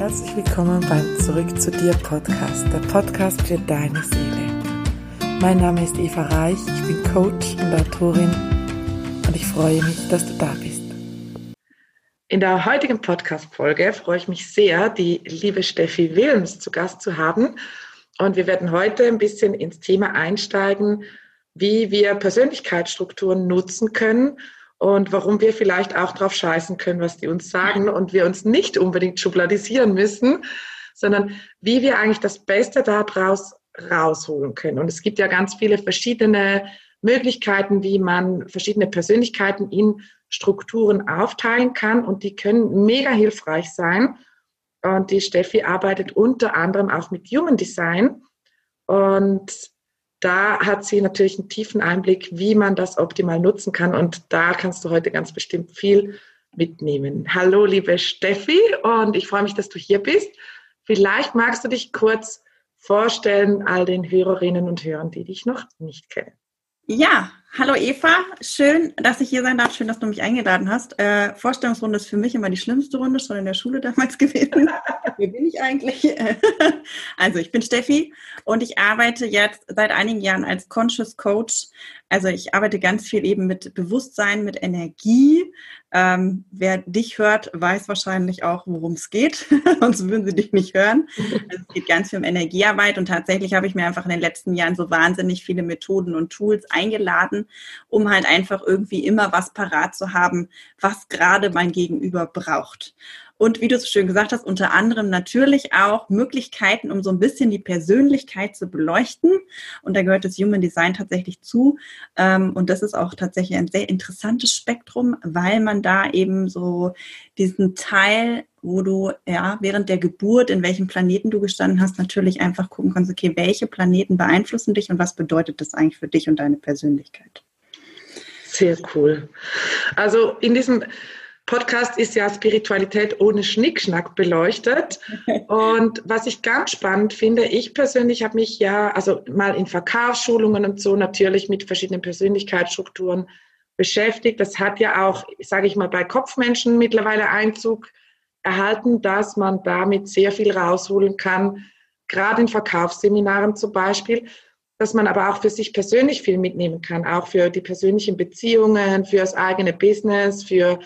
Herzlich willkommen beim Zurück zu dir Podcast, der Podcast für deine Seele. Mein Name ist Eva Reich, ich bin Coach und Autorin und ich freue mich, dass du da bist. In der heutigen Podcast-Folge freue ich mich sehr, die liebe Steffi Wilms zu Gast zu haben. Und wir werden heute ein bisschen ins Thema einsteigen, wie wir Persönlichkeitsstrukturen nutzen können und warum wir vielleicht auch drauf scheißen können, was die uns sagen und wir uns nicht unbedingt schubladisieren müssen, sondern wie wir eigentlich das Beste daraus rausholen können. Und es gibt ja ganz viele verschiedene Möglichkeiten, wie man verschiedene Persönlichkeiten in Strukturen aufteilen kann und die können mega hilfreich sein. Und die Steffi arbeitet unter anderem auch mit Human Design und da hat sie natürlich einen tiefen Einblick, wie man das optimal nutzen kann. Und da kannst du heute ganz bestimmt viel mitnehmen. Hallo, liebe Steffi, und ich freue mich, dass du hier bist. Vielleicht magst du dich kurz vorstellen, all den Hörerinnen und Hörern, die dich noch nicht kennen. Ja, hallo Eva, schön, dass ich hier sein darf, schön, dass du mich eingeladen hast. Äh, Vorstellungsrunde ist für mich immer die schlimmste Runde, schon in der Schule damals gewesen. Wer bin ich eigentlich? also ich bin Steffi und ich arbeite jetzt seit einigen Jahren als Conscious Coach. Also ich arbeite ganz viel eben mit Bewusstsein, mit Energie. Ähm, wer dich hört, weiß wahrscheinlich auch, worum es geht, sonst würden sie dich nicht hören. Also es geht ganz viel um Energiearbeit und tatsächlich habe ich mir einfach in den letzten Jahren so wahnsinnig viele Methoden und Tools eingeladen, um halt einfach irgendwie immer was parat zu haben, was gerade mein Gegenüber braucht. Und wie du es schön gesagt hast, unter anderem natürlich auch Möglichkeiten, um so ein bisschen die Persönlichkeit zu beleuchten. Und da gehört das Human Design tatsächlich zu. Ähm, und das ist auch tatsächlich ein sehr interessantes Spektrum, weil man da eben so diesen Teil wo du ja während der Geburt, in welchem Planeten du gestanden hast, natürlich einfach gucken kannst, okay, welche Planeten beeinflussen dich und was bedeutet das eigentlich für dich und deine Persönlichkeit? Sehr cool. Also in diesem Podcast ist ja Spiritualität ohne Schnickschnack beleuchtet. Und was ich ganz spannend finde, ich persönlich habe mich ja, also mal in Verkaufsschulungen und so natürlich mit verschiedenen Persönlichkeitsstrukturen beschäftigt. Das hat ja auch, sage ich mal, bei Kopfmenschen mittlerweile Einzug erhalten, dass man damit sehr viel rausholen kann, gerade in Verkaufsseminaren zum Beispiel, dass man aber auch für sich persönlich viel mitnehmen kann, auch für die persönlichen Beziehungen, für das eigene Business, für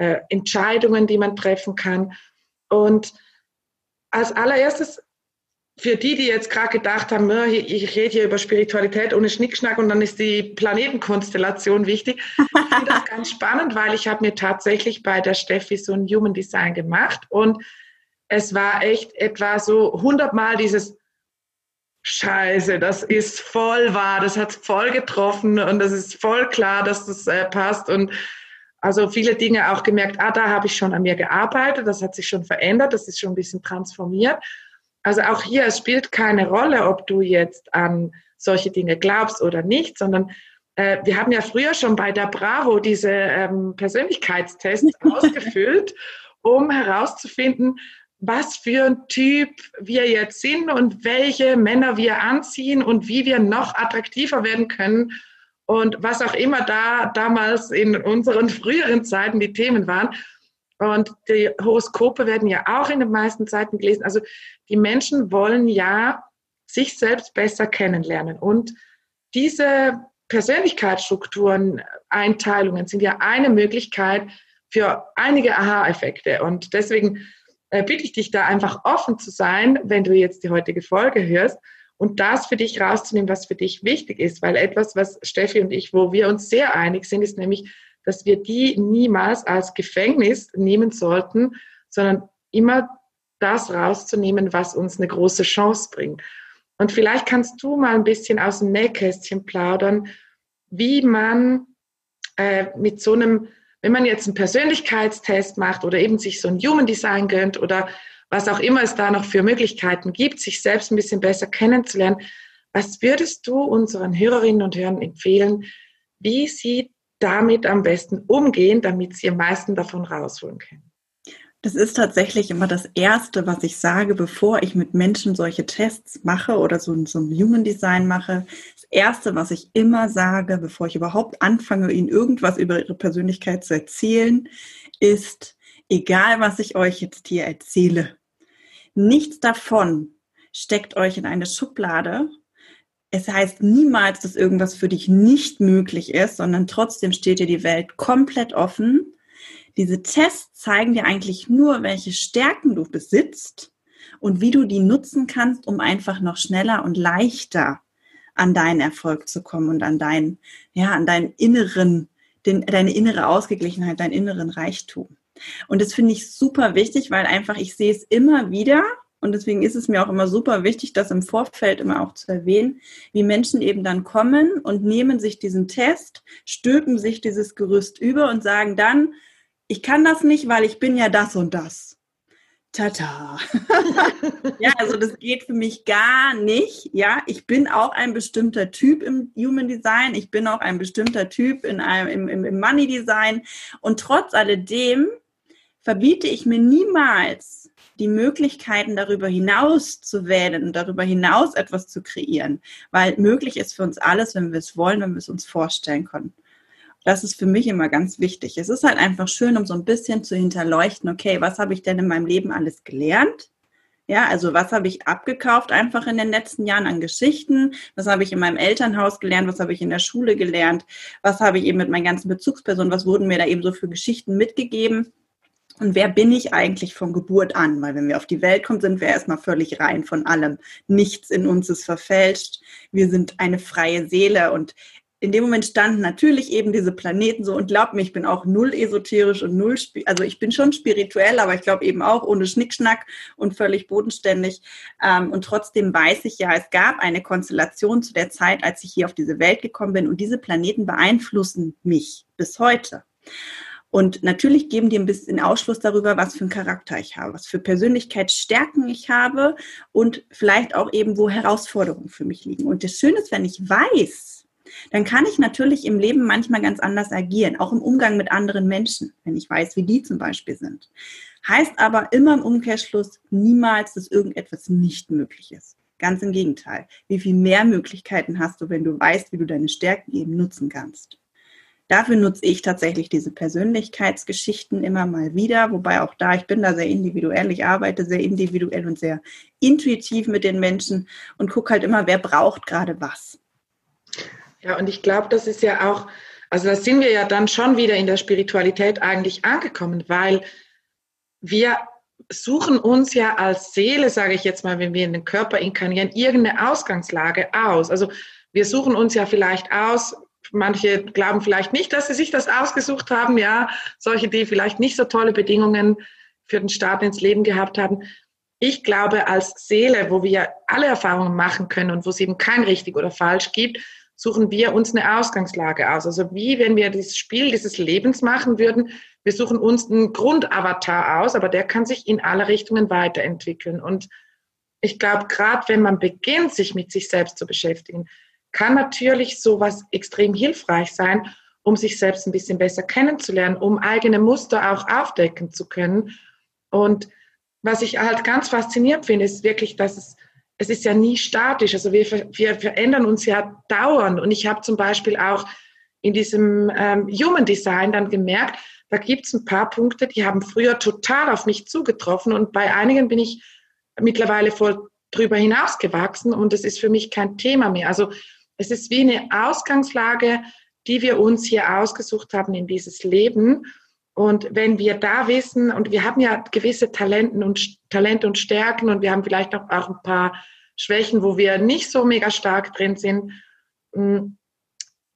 äh, Entscheidungen, die man treffen kann. Und als allererstes für die, die jetzt gerade gedacht haben, ich rede hier über Spiritualität ohne Schnickschnack und dann ist die Planetenkonstellation wichtig. Ich finde das ganz spannend, weil ich habe mir tatsächlich bei der Steffi so ein Human Design gemacht und es war echt etwa so hundertmal dieses Scheiße, das ist voll wahr, das hat voll getroffen und das ist voll klar, dass das äh, passt und also viele Dinge auch gemerkt, ah, da habe ich schon an mir gearbeitet, das hat sich schon verändert, das ist schon ein bisschen transformiert. Also auch hier, es spielt keine Rolle, ob du jetzt an solche Dinge glaubst oder nicht, sondern äh, wir haben ja früher schon bei der Bravo diese ähm, Persönlichkeitstests ausgefüllt, um herauszufinden, was für ein Typ wir jetzt sind und welche Männer wir anziehen und wie wir noch attraktiver werden können und was auch immer da damals in unseren früheren Zeiten die Themen waren. Und die Horoskope werden ja auch in den meisten Zeiten gelesen. Also die Menschen wollen ja sich selbst besser kennenlernen. Und diese Persönlichkeitsstrukturen, Einteilungen sind ja eine Möglichkeit für einige Aha-Effekte. Und deswegen äh, bitte ich dich da einfach offen zu sein, wenn du jetzt die heutige Folge hörst und das für dich rauszunehmen, was für dich wichtig ist. Weil etwas, was Steffi und ich, wo wir uns sehr einig sind, ist nämlich, dass wir die niemals als Gefängnis nehmen sollten, sondern immer das rauszunehmen, was uns eine große Chance bringt. Und vielleicht kannst du mal ein bisschen aus dem Nähkästchen plaudern, wie man äh, mit so einem, wenn man jetzt einen Persönlichkeitstest macht oder eben sich so ein Human Design gönnt oder was auch immer es da noch für Möglichkeiten gibt, sich selbst ein bisschen besser kennenzulernen. Was würdest du unseren Hörerinnen und Hörern empfehlen, wie sie damit am besten umgehen, damit sie am meisten davon rausholen können? Das ist tatsächlich immer das Erste, was ich sage, bevor ich mit Menschen solche Tests mache oder so, so ein Human Design mache. Das Erste, was ich immer sage, bevor ich überhaupt anfange, ihnen irgendwas über ihre Persönlichkeit zu erzählen, ist, egal was ich euch jetzt hier erzähle, Nichts davon steckt euch in eine Schublade. Es heißt niemals, dass irgendwas für dich nicht möglich ist, sondern trotzdem steht dir die Welt komplett offen. Diese Tests zeigen dir eigentlich nur, welche Stärken du besitzt und wie du die nutzen kannst, um einfach noch schneller und leichter an deinen Erfolg zu kommen und an deinen, ja, an deinen inneren, den, deine innere Ausgeglichenheit, deinen inneren Reichtum. Und das finde ich super wichtig, weil einfach ich sehe es immer wieder und deswegen ist es mir auch immer super wichtig, das im Vorfeld immer auch zu erwähnen, wie Menschen eben dann kommen und nehmen sich diesen Test, stülpen sich dieses Gerüst über und sagen dann, ich kann das nicht, weil ich bin ja das und das. Tata. ja, also das geht für mich gar nicht. Ja, ich bin auch ein bestimmter Typ im Human Design. Ich bin auch ein bestimmter Typ in einem, im, im Money Design. Und trotz alledem verbiete ich mir niemals die Möglichkeiten darüber hinaus zu wählen und darüber hinaus etwas zu kreieren, weil möglich ist für uns alles, wenn wir es wollen, wenn wir es uns vorstellen können. Das ist für mich immer ganz wichtig. Es ist halt einfach schön, um so ein bisschen zu hinterleuchten, okay, was habe ich denn in meinem Leben alles gelernt? Ja, also was habe ich abgekauft einfach in den letzten Jahren an Geschichten? Was habe ich in meinem Elternhaus gelernt? Was habe ich in der Schule gelernt? Was habe ich eben mit meinen ganzen Bezugspersonen? Was wurden mir da eben so für Geschichten mitgegeben? Und wer bin ich eigentlich von Geburt an? Weil wenn wir auf die Welt kommen, sind wir erstmal völlig rein von allem. Nichts in uns ist verfälscht. Wir sind eine freie Seele und in dem Moment standen natürlich eben diese Planeten so und glaub mir, ich bin auch null esoterisch und null, also ich bin schon spirituell, aber ich glaube eben auch ohne Schnickschnack und völlig bodenständig. Ähm, und trotzdem weiß ich ja, es gab eine Konstellation zu der Zeit, als ich hier auf diese Welt gekommen bin und diese Planeten beeinflussen mich bis heute. Und natürlich geben die ein bisschen Ausschluss darüber, was für einen Charakter ich habe, was für Persönlichkeitsstärken ich habe und vielleicht auch eben, wo Herausforderungen für mich liegen. Und das Schöne ist, wenn ich weiß, dann kann ich natürlich im Leben manchmal ganz anders agieren, auch im Umgang mit anderen Menschen, wenn ich weiß, wie die zum Beispiel sind. Heißt aber immer im Umkehrschluss niemals, dass irgendetwas nicht möglich ist. Ganz im Gegenteil. Wie viel mehr Möglichkeiten hast du, wenn du weißt, wie du deine Stärken eben nutzen kannst? Dafür nutze ich tatsächlich diese Persönlichkeitsgeschichten immer mal wieder, wobei auch da, ich bin da sehr individuell, ich arbeite sehr individuell und sehr intuitiv mit den Menschen und gucke halt immer, wer braucht gerade was. Ja, und ich glaube, das ist ja auch, also da sind wir ja dann schon wieder in der Spiritualität eigentlich angekommen, weil wir suchen uns ja als Seele, sage ich jetzt mal, wenn wir in den Körper inkarnieren, irgendeine Ausgangslage aus. Also wir suchen uns ja vielleicht aus, Manche glauben vielleicht nicht, dass sie sich das ausgesucht haben, ja, solche, die vielleicht nicht so tolle Bedingungen für den Start ins Leben gehabt haben. Ich glaube, als Seele, wo wir alle Erfahrungen machen können und wo es eben kein richtig oder falsch gibt, suchen wir uns eine Ausgangslage aus. Also wie wenn wir dieses Spiel dieses Lebens machen würden, wir suchen uns einen Grundavatar aus, aber der kann sich in alle Richtungen weiterentwickeln. Und ich glaube, gerade wenn man beginnt, sich mit sich selbst zu beschäftigen, kann natürlich sowas extrem hilfreich sein, um sich selbst ein bisschen besser kennenzulernen, um eigene Muster auch aufdecken zu können. Und was ich halt ganz faszinierend finde, ist wirklich, dass es, es ist ja nie statisch. Also wir, wir verändern uns ja dauernd. Und ich habe zum Beispiel auch in diesem ähm, Human Design dann gemerkt, da gibt es ein paar Punkte, die haben früher total auf mich zugetroffen. Und bei einigen bin ich mittlerweile voll drüber hinausgewachsen und es ist für mich kein Thema mehr. Also es ist wie eine Ausgangslage, die wir uns hier ausgesucht haben in dieses Leben. Und wenn wir da wissen, und wir haben ja gewisse Talenten und, Talente und Stärken und wir haben vielleicht auch, ein paar Schwächen, wo wir nicht so mega stark drin sind. Mm,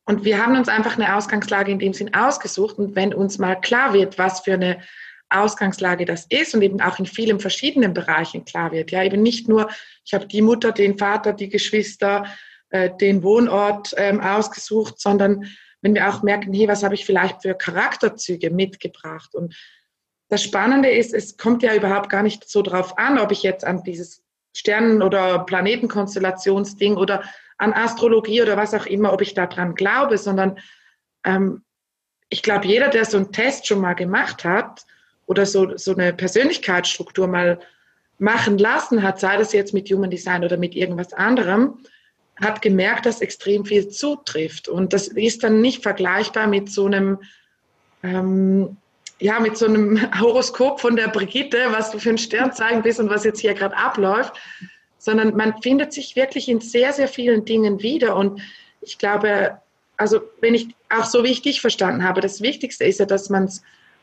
und wir haben uns einfach eine Ausgangslage in dem Sinn ausgesucht. Und wenn uns mal klar wird, was für eine Ausgangslage das ist und eben auch in vielen verschiedenen Bereichen klar wird, ja, eben nicht nur, ich habe die Mutter, den Vater, die Geschwister, äh, den Wohnort ähm, ausgesucht, sondern wenn wir auch merken, hey, was habe ich vielleicht für Charakterzüge mitgebracht? Und das Spannende ist, es kommt ja überhaupt gar nicht so drauf an, ob ich jetzt an dieses Sternen- oder Planetenkonstellationsding oder an Astrologie oder was auch immer, ob ich daran glaube, sondern ähm, ich glaube, jeder, der so einen Test schon mal gemacht hat oder so, so eine Persönlichkeitsstruktur mal machen lassen hat, sei das jetzt mit Human Design oder mit irgendwas anderem, hat gemerkt, dass extrem viel zutrifft. Und das ist dann nicht vergleichbar mit so einem, ähm, ja, mit so einem Horoskop von der Brigitte, was du für ein Sternzeichen bist und was jetzt hier gerade abläuft, sondern man findet sich wirklich in sehr, sehr vielen Dingen wieder. Und ich glaube, also wenn ich auch so wie ich dich verstanden habe, das Wichtigste ist ja, dass man es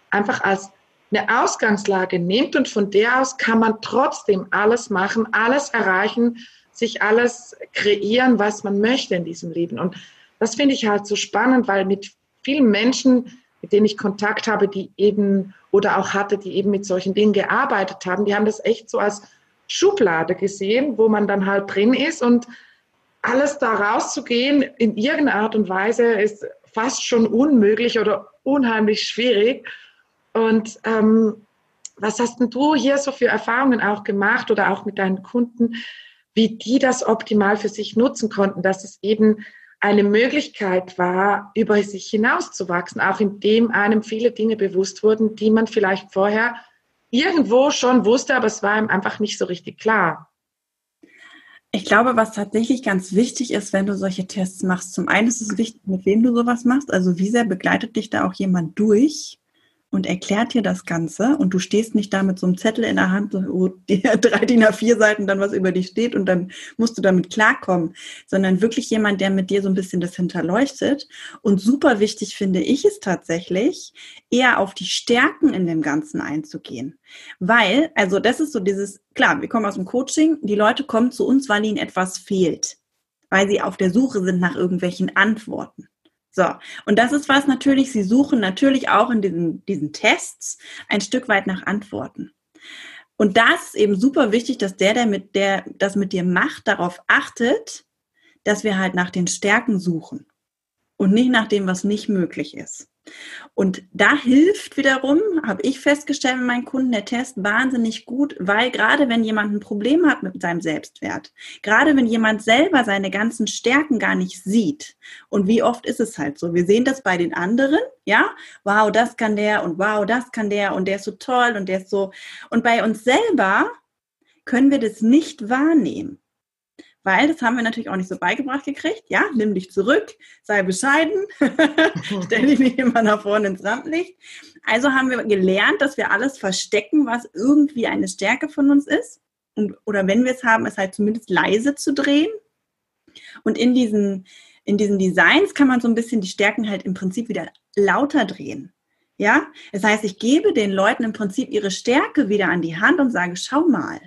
einfach als eine Ausgangslage nimmt und von der aus kann man trotzdem alles machen, alles erreichen, sich alles kreieren, was man möchte in diesem Leben. Und das finde ich halt so spannend, weil mit vielen Menschen, mit denen ich Kontakt habe, die eben oder auch hatte, die eben mit solchen Dingen gearbeitet haben, die haben das echt so als Schublade gesehen, wo man dann halt drin ist und alles da rauszugehen in irgendeiner Art und Weise ist fast schon unmöglich oder unheimlich schwierig. Und ähm, was hast denn du hier so für Erfahrungen auch gemacht oder auch mit deinen Kunden, wie die das optimal für sich nutzen konnten, dass es eben eine Möglichkeit war, über sich hinauszuwachsen, auch indem einem viele Dinge bewusst wurden, die man vielleicht vorher irgendwo schon wusste, aber es war ihm einfach nicht so richtig klar. Ich glaube, was tatsächlich ganz wichtig ist, wenn du solche Tests machst, zum einen ist es wichtig, mit wem du sowas machst. Also wie sehr begleitet dich da auch jemand durch? Und erklärt dir das Ganze und du stehst nicht da mit so einem Zettel in der Hand, wo drei DIN A4 Seiten dann was über dich steht und dann musst du damit klarkommen, sondern wirklich jemand, der mit dir so ein bisschen das hinterleuchtet. Und super wichtig finde ich es tatsächlich, eher auf die Stärken in dem Ganzen einzugehen. Weil, also das ist so dieses, klar, wir kommen aus dem Coaching, die Leute kommen zu uns, weil ihnen etwas fehlt, weil sie auf der Suche sind nach irgendwelchen Antworten. So, und das ist was natürlich, Sie suchen natürlich auch in diesen, diesen Tests ein Stück weit nach Antworten. Und das ist eben super wichtig, dass der, der mit der das mit dir macht, darauf achtet, dass wir halt nach den Stärken suchen und nicht nach dem, was nicht möglich ist. Und da hilft wiederum, habe ich festgestellt mit meinen Kunden, der Test wahnsinnig gut, weil gerade wenn jemand ein Problem hat mit seinem Selbstwert, gerade wenn jemand selber seine ganzen Stärken gar nicht sieht, und wie oft ist es halt so, wir sehen das bei den anderen, ja, wow, das kann der und wow, das kann der und der ist so toll und der ist so, und bei uns selber können wir das nicht wahrnehmen weil das haben wir natürlich auch nicht so beigebracht gekriegt. Ja, nimm dich zurück, sei bescheiden, stell dich nicht immer nach vorne ins Rampenlicht. Also haben wir gelernt, dass wir alles verstecken, was irgendwie eine Stärke von uns ist. Und, oder wenn wir es haben, es halt zumindest leise zu drehen. Und in diesen, in diesen Designs kann man so ein bisschen die Stärken halt im Prinzip wieder lauter drehen. Ja, das heißt, ich gebe den Leuten im Prinzip ihre Stärke wieder an die Hand und sage, schau mal,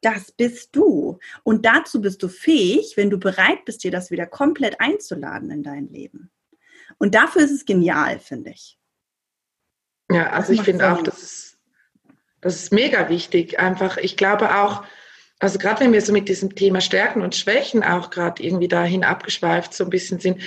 das bist du. Und dazu bist du fähig, wenn du bereit bist, dir das wieder komplett einzuladen in dein Leben. Und dafür ist es genial, finde ich. Ja, also ich finde auch, das ist, das ist mega wichtig. Einfach, ich glaube auch, also gerade wenn wir so mit diesem Thema Stärken und Schwächen auch gerade irgendwie dahin abgeschweift so ein bisschen sind,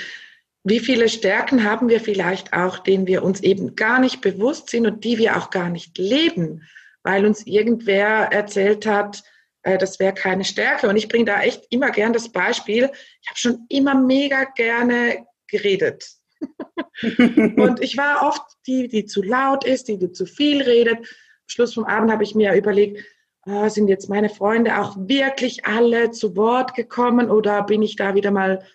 wie viele Stärken haben wir vielleicht auch, denen wir uns eben gar nicht bewusst sind und die wir auch gar nicht leben, weil uns irgendwer erzählt hat, das wäre keine Stärke. Und ich bringe da echt immer gern das Beispiel. Ich habe schon immer mega gerne geredet. und ich war oft die, die zu laut ist, die, die zu viel redet. Am Schluss vom Abend habe ich mir überlegt, oh, sind jetzt meine Freunde auch wirklich alle zu Wort gekommen oder bin ich da wieder mal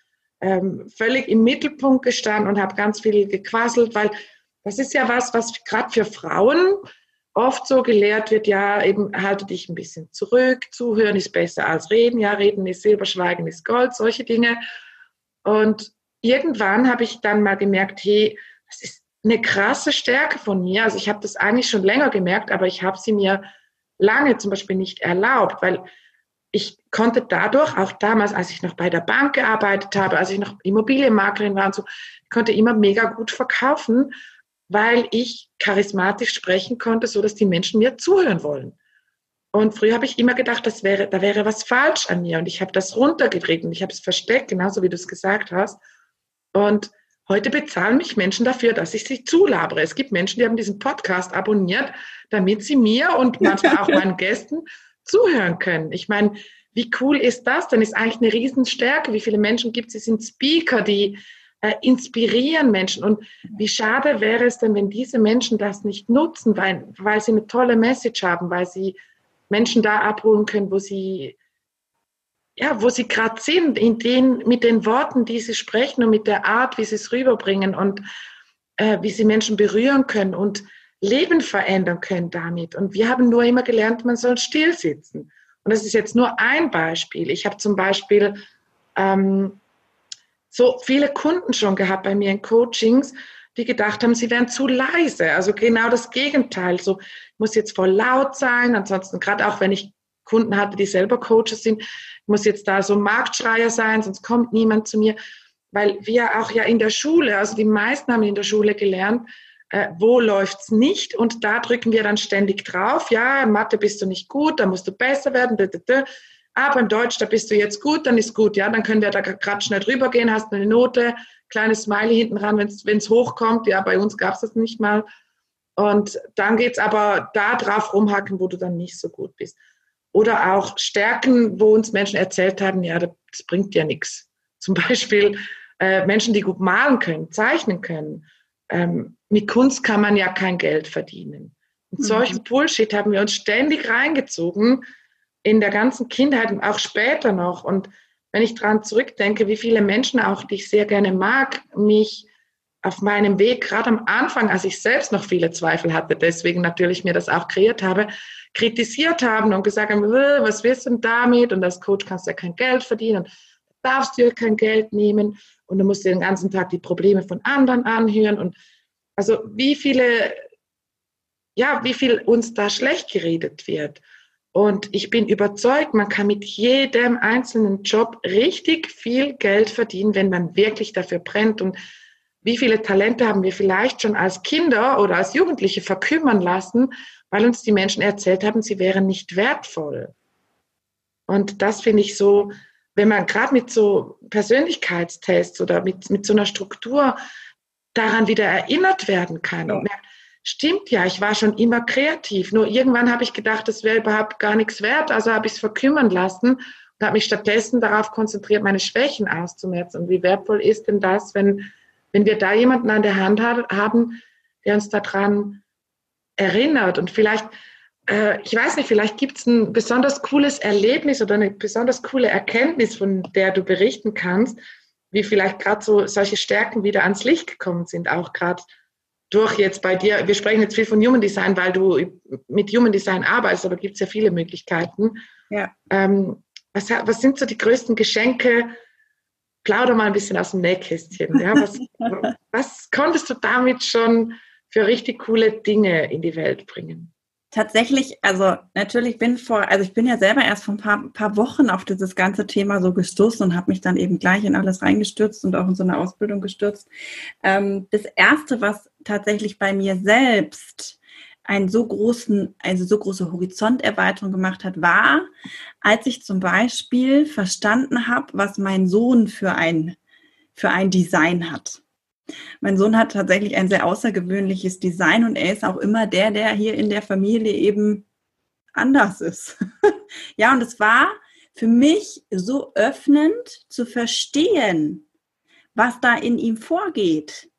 ähm, völlig im Mittelpunkt gestanden und habe ganz viel gequasselt, weil das ist ja was, was gerade für Frauen oft so gelehrt wird, ja, eben halte dich ein bisschen zurück, zuhören ist besser als reden, ja, reden ist Silber, Schweigen ist Gold, solche Dinge. Und irgendwann habe ich dann mal gemerkt, hey, das ist eine krasse Stärke von mir. Also ich habe das eigentlich schon länger gemerkt, aber ich habe sie mir lange zum Beispiel nicht erlaubt, weil ich konnte dadurch, auch damals, als ich noch bei der Bank gearbeitet habe, als ich noch Immobilienmaklerin war und so, konnte immer mega gut verkaufen weil ich charismatisch sprechen konnte, so dass die Menschen mir zuhören wollen. Und früher habe ich immer gedacht, das wäre, da wäre was falsch an mir. Und ich habe das runtergedreht und ich habe es versteckt, genauso wie du es gesagt hast. Und heute bezahlen mich Menschen dafür, dass ich sie zulabere. Es gibt Menschen, die haben diesen Podcast abonniert, damit sie mir und manchmal auch meinen Gästen zuhören können. Ich meine, wie cool ist das? Dann ist eigentlich eine Riesenstärke. Wie viele Menschen gibt es? Sie sind Speaker, die äh, inspirieren Menschen. Und wie schade wäre es denn, wenn diese Menschen das nicht nutzen, weil, weil sie eine tolle Message haben, weil sie Menschen da abholen können, wo sie ja, sie gerade sind, in den, mit den Worten, die sie sprechen und mit der Art, wie sie es rüberbringen und äh, wie sie Menschen berühren können. Und Leben verändern können damit. Und wir haben nur immer gelernt, man soll still sitzen. Und das ist jetzt nur ein Beispiel. Ich habe zum Beispiel ähm, so viele Kunden schon gehabt bei mir in Coachings, die gedacht haben, sie wären zu leise. Also genau das Gegenteil. So muss jetzt voll laut sein. Ansonsten gerade auch wenn ich Kunden hatte, die selber Coaches sind, muss jetzt da so Marktschreier sein, sonst kommt niemand zu mir. Weil wir auch ja in der Schule, also die meisten haben in der Schule gelernt, äh, wo läuft's nicht und da drücken wir dann ständig drauf. Ja, Mathe bist du nicht gut, da musst du besser werden. Aber im Deutsch, da bist du jetzt gut, dann ist gut. Ja, dann können wir da gerade schnell drüber gehen, hast eine Note, kleines Smiley hinten ran, wenn es hochkommt. Ja, bei uns gab es das nicht mal. Und dann geht's aber da drauf rumhacken, wo du dann nicht so gut bist. Oder auch Stärken, wo uns Menschen erzählt haben, ja, das bringt ja nichts. Zum Beispiel äh, Menschen, die gut malen können, zeichnen können. Ähm, mit Kunst kann man ja kein Geld verdienen. Und mhm. solchen Bullshit haben wir uns ständig reingezogen in der ganzen Kindheit und auch später noch. Und wenn ich daran zurückdenke, wie viele Menschen auch, die ich sehr gerne mag, mich auf meinem Weg, gerade am Anfang, als ich selbst noch viele Zweifel hatte, deswegen natürlich mir das auch kreiert habe, kritisiert haben und gesagt haben, was willst du denn damit? Und als Coach kannst du ja kein Geld verdienen und darfst du ja kein Geld nehmen und du musst dir den ganzen Tag die Probleme von anderen anhören und also wie viele, ja, wie viel uns da schlecht geredet wird. Und ich bin überzeugt, man kann mit jedem einzelnen Job richtig viel Geld verdienen, wenn man wirklich dafür brennt. Und wie viele Talente haben wir vielleicht schon als Kinder oder als Jugendliche verkümmern lassen, weil uns die Menschen erzählt haben, sie wären nicht wertvoll. Und das finde ich so, wenn man gerade mit so Persönlichkeitstests oder mit, mit so einer Struktur daran wieder erinnert werden kann und merkt, stimmt ja, ich war schon immer kreativ. Nur irgendwann habe ich gedacht, das wäre überhaupt gar nichts wert, also habe ich es verkümmern lassen und habe mich stattdessen darauf konzentriert, meine Schwächen auszumerzen. Und wie wertvoll ist denn das, wenn, wenn wir da jemanden an der Hand haben, der uns daran erinnert und vielleicht, äh, ich weiß nicht, vielleicht gibt es ein besonders cooles Erlebnis oder eine besonders coole Erkenntnis, von der du berichten kannst, wie vielleicht gerade so solche Stärken wieder ans Licht gekommen sind, auch gerade durch jetzt bei dir, wir sprechen jetzt viel von Human Design, weil du mit Human Design arbeitest, aber gibt es ja viele Möglichkeiten. Ja. Ähm, was, was sind so die größten Geschenke? Plauder mal ein bisschen aus dem Nähkästchen. Ja? Was, was konntest du damit schon für richtig coole Dinge in die Welt bringen? Tatsächlich, also natürlich bin vor, also ich bin ja selber erst vor ein paar, paar Wochen auf dieses ganze Thema so gestoßen und habe mich dann eben gleich in alles reingestürzt und auch in so eine Ausbildung gestürzt. Ähm, das erste, was tatsächlich bei mir selbst einen so großen, also so große Horizonterweiterung gemacht hat, war, als ich zum Beispiel verstanden habe, was mein Sohn für ein, für ein Design hat. Mein Sohn hat tatsächlich ein sehr außergewöhnliches Design und er ist auch immer der, der hier in der Familie eben anders ist. ja, und es war für mich so öffnend zu verstehen, was da in ihm vorgeht.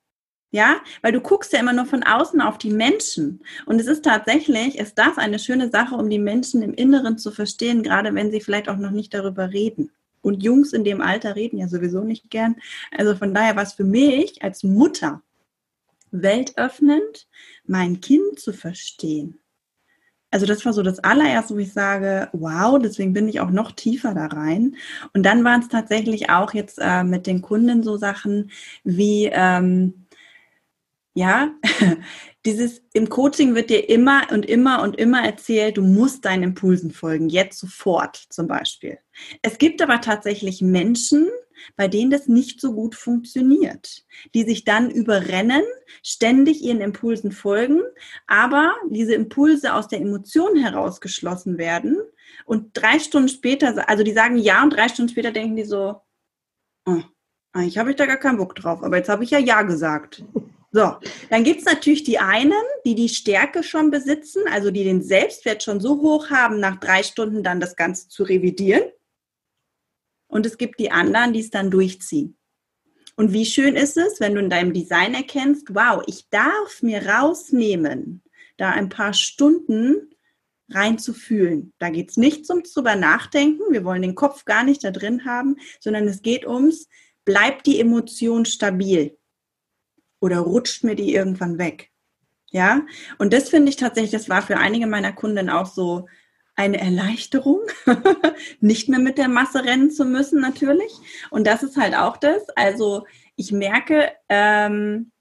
Ja, weil du guckst ja immer nur von außen auf die Menschen. Und es ist tatsächlich, ist das eine schöne Sache, um die Menschen im Inneren zu verstehen, gerade wenn sie vielleicht auch noch nicht darüber reden. Und Jungs in dem Alter reden ja sowieso nicht gern. Also von daher war es für mich als Mutter weltöffnend, mein Kind zu verstehen. Also das war so das allererste, wo ich sage, wow, deswegen bin ich auch noch tiefer da rein. Und dann waren es tatsächlich auch jetzt äh, mit den Kunden so Sachen wie, ähm, ja, dieses im Coaching wird dir immer und immer und immer erzählt, du musst deinen Impulsen folgen, jetzt sofort zum Beispiel. Es gibt aber tatsächlich Menschen, bei denen das nicht so gut funktioniert, die sich dann überrennen, ständig ihren Impulsen folgen, aber diese Impulse aus der Emotion herausgeschlossen werden und drei Stunden später, also die sagen ja und drei Stunden später denken die so, oh, eigentlich habe ich da gar keinen Bock drauf, aber jetzt habe ich ja ja gesagt. So, dann gibt es natürlich die einen, die die Stärke schon besitzen, also die den Selbstwert schon so hoch haben, nach drei Stunden dann das Ganze zu revidieren. Und es gibt die anderen, die es dann durchziehen. Und wie schön ist es, wenn du in deinem Design erkennst, wow, ich darf mir rausnehmen, da ein paar Stunden reinzufühlen. Da geht es nicht ums drüber nachdenken, wir wollen den Kopf gar nicht da drin haben, sondern es geht ums, bleibt die Emotion stabil oder rutscht mir die irgendwann weg? Ja, und das finde ich tatsächlich, das war für einige meiner Kunden auch so eine Erleichterung, nicht mehr mit der Masse rennen zu müssen, natürlich. Und das ist halt auch das. Also ich merke, ähm,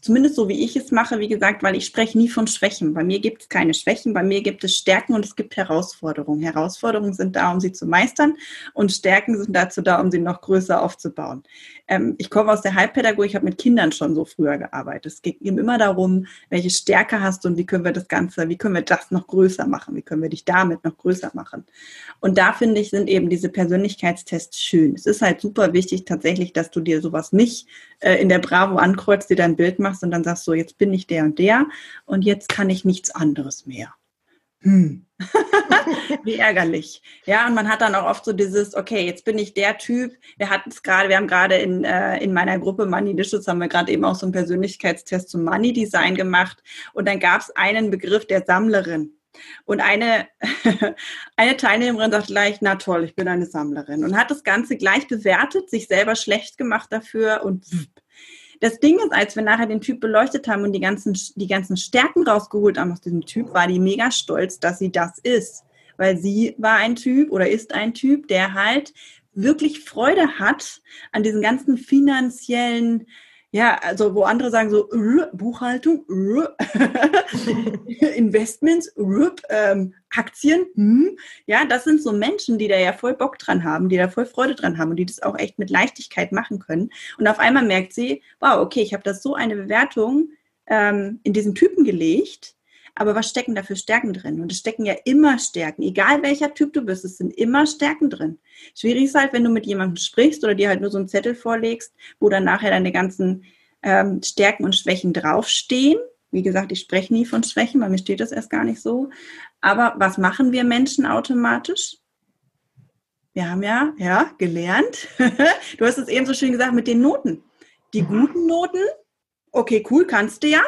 zumindest so wie ich es mache, wie gesagt, weil ich spreche nie von Schwächen. Bei mir gibt es keine Schwächen, bei mir gibt es Stärken und es gibt Herausforderungen. Herausforderungen sind da, um sie zu meistern und Stärken sind dazu da, um sie noch größer aufzubauen ähm, ich komme aus der Heilpädagogik, ich habe mit Kindern schon so früher gearbeitet. Es geht eben immer darum, welche Stärke hast du und wie können wir das Ganze, wie können wir das noch größer machen, wie können wir dich damit noch größer machen. Und da finde ich, sind eben diese Persönlichkeitstests schön. Es ist halt super wichtig tatsächlich, dass du dir sowas nicht äh, in der Bravo ankreuzt, dir dein Bild machst und dann sagst so, jetzt bin ich der und der und jetzt kann ich nichts anderes mehr hm. Wie ärgerlich. Ja, und man hat dann auch oft so dieses, okay, jetzt bin ich der Typ. Wir hatten es gerade, wir haben gerade in, äh, in meiner Gruppe Money Dishes haben wir gerade eben auch so einen Persönlichkeitstest zum Money Design gemacht. Und dann gab es einen Begriff der Sammlerin. Und eine, eine Teilnehmerin sagt gleich, na toll, ich bin eine Sammlerin. Und hat das Ganze gleich bewertet, sich selber schlecht gemacht dafür und das Ding ist, als wir nachher den Typ beleuchtet haben und die ganzen, die ganzen Stärken rausgeholt haben aus diesem Typ, war die mega stolz, dass sie das ist. Weil sie war ein Typ oder ist ein Typ, der halt wirklich Freude hat an diesen ganzen finanziellen ja, also wo andere sagen so äh, Buchhaltung, äh, Investments, äh, ähm, Aktien, hm. ja, das sind so Menschen, die da ja voll Bock dran haben, die da voll Freude dran haben und die das auch echt mit Leichtigkeit machen können. Und auf einmal merkt sie, wow, okay, ich habe da so eine Bewertung ähm, in diesen Typen gelegt aber was stecken da für Stärken drin? Und es stecken ja immer Stärken. Egal welcher Typ du bist, es sind immer Stärken drin. Schwierig ist halt, wenn du mit jemandem sprichst oder dir halt nur so einen Zettel vorlegst, wo dann nachher deine ganzen ähm, Stärken und Schwächen draufstehen. Wie gesagt, ich spreche nie von Schwächen, weil mir steht das erst gar nicht so. Aber was machen wir Menschen automatisch? Wir haben ja, ja, gelernt. du hast es eben so schön gesagt mit den Noten. Die guten Noten Okay, cool, kannst du ja.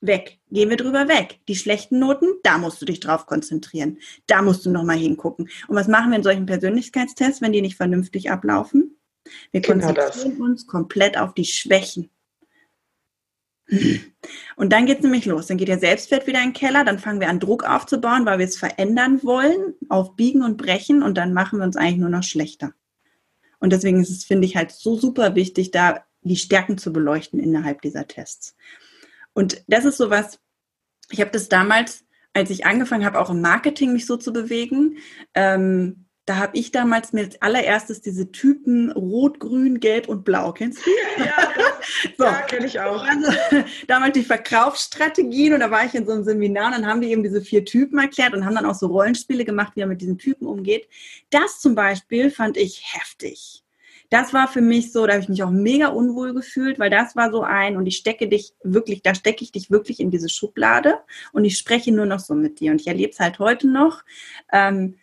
Weg. Gehen wir drüber weg. Die schlechten Noten, da musst du dich drauf konzentrieren. Da musst du nochmal hingucken. Und was machen wir in solchen Persönlichkeitstests, wenn die nicht vernünftig ablaufen? Wir genau konzentrieren das. uns komplett auf die Schwächen. Und dann geht es nämlich los. Dann geht der Selbstwert wieder in den Keller. Dann fangen wir an, Druck aufzubauen, weil wir es verändern wollen, auf Biegen und Brechen. Und dann machen wir uns eigentlich nur noch schlechter. Und deswegen ist es, finde ich, halt so super wichtig, da die Stärken zu beleuchten innerhalb dieser Tests. Und das ist sowas, ich habe das damals, als ich angefangen habe, auch im Marketing mich so zu bewegen, ähm, da habe ich damals mir als allererstes diese Typen Rot, Grün, Gelb und Blau. Kennst du? Ja, so. ja kenne ich auch. Also, damals die Verkaufsstrategien und da war ich in so einem Seminar und dann haben die eben diese vier Typen erklärt und haben dann auch so Rollenspiele gemacht, wie man mit diesen Typen umgeht. Das zum Beispiel fand ich heftig das war für mich so, da habe ich mich auch mega unwohl gefühlt, weil das war so ein und ich stecke dich wirklich, da stecke ich dich wirklich in diese Schublade und ich spreche nur noch so mit dir. Und ich erlebe es halt heute noch. Ähm,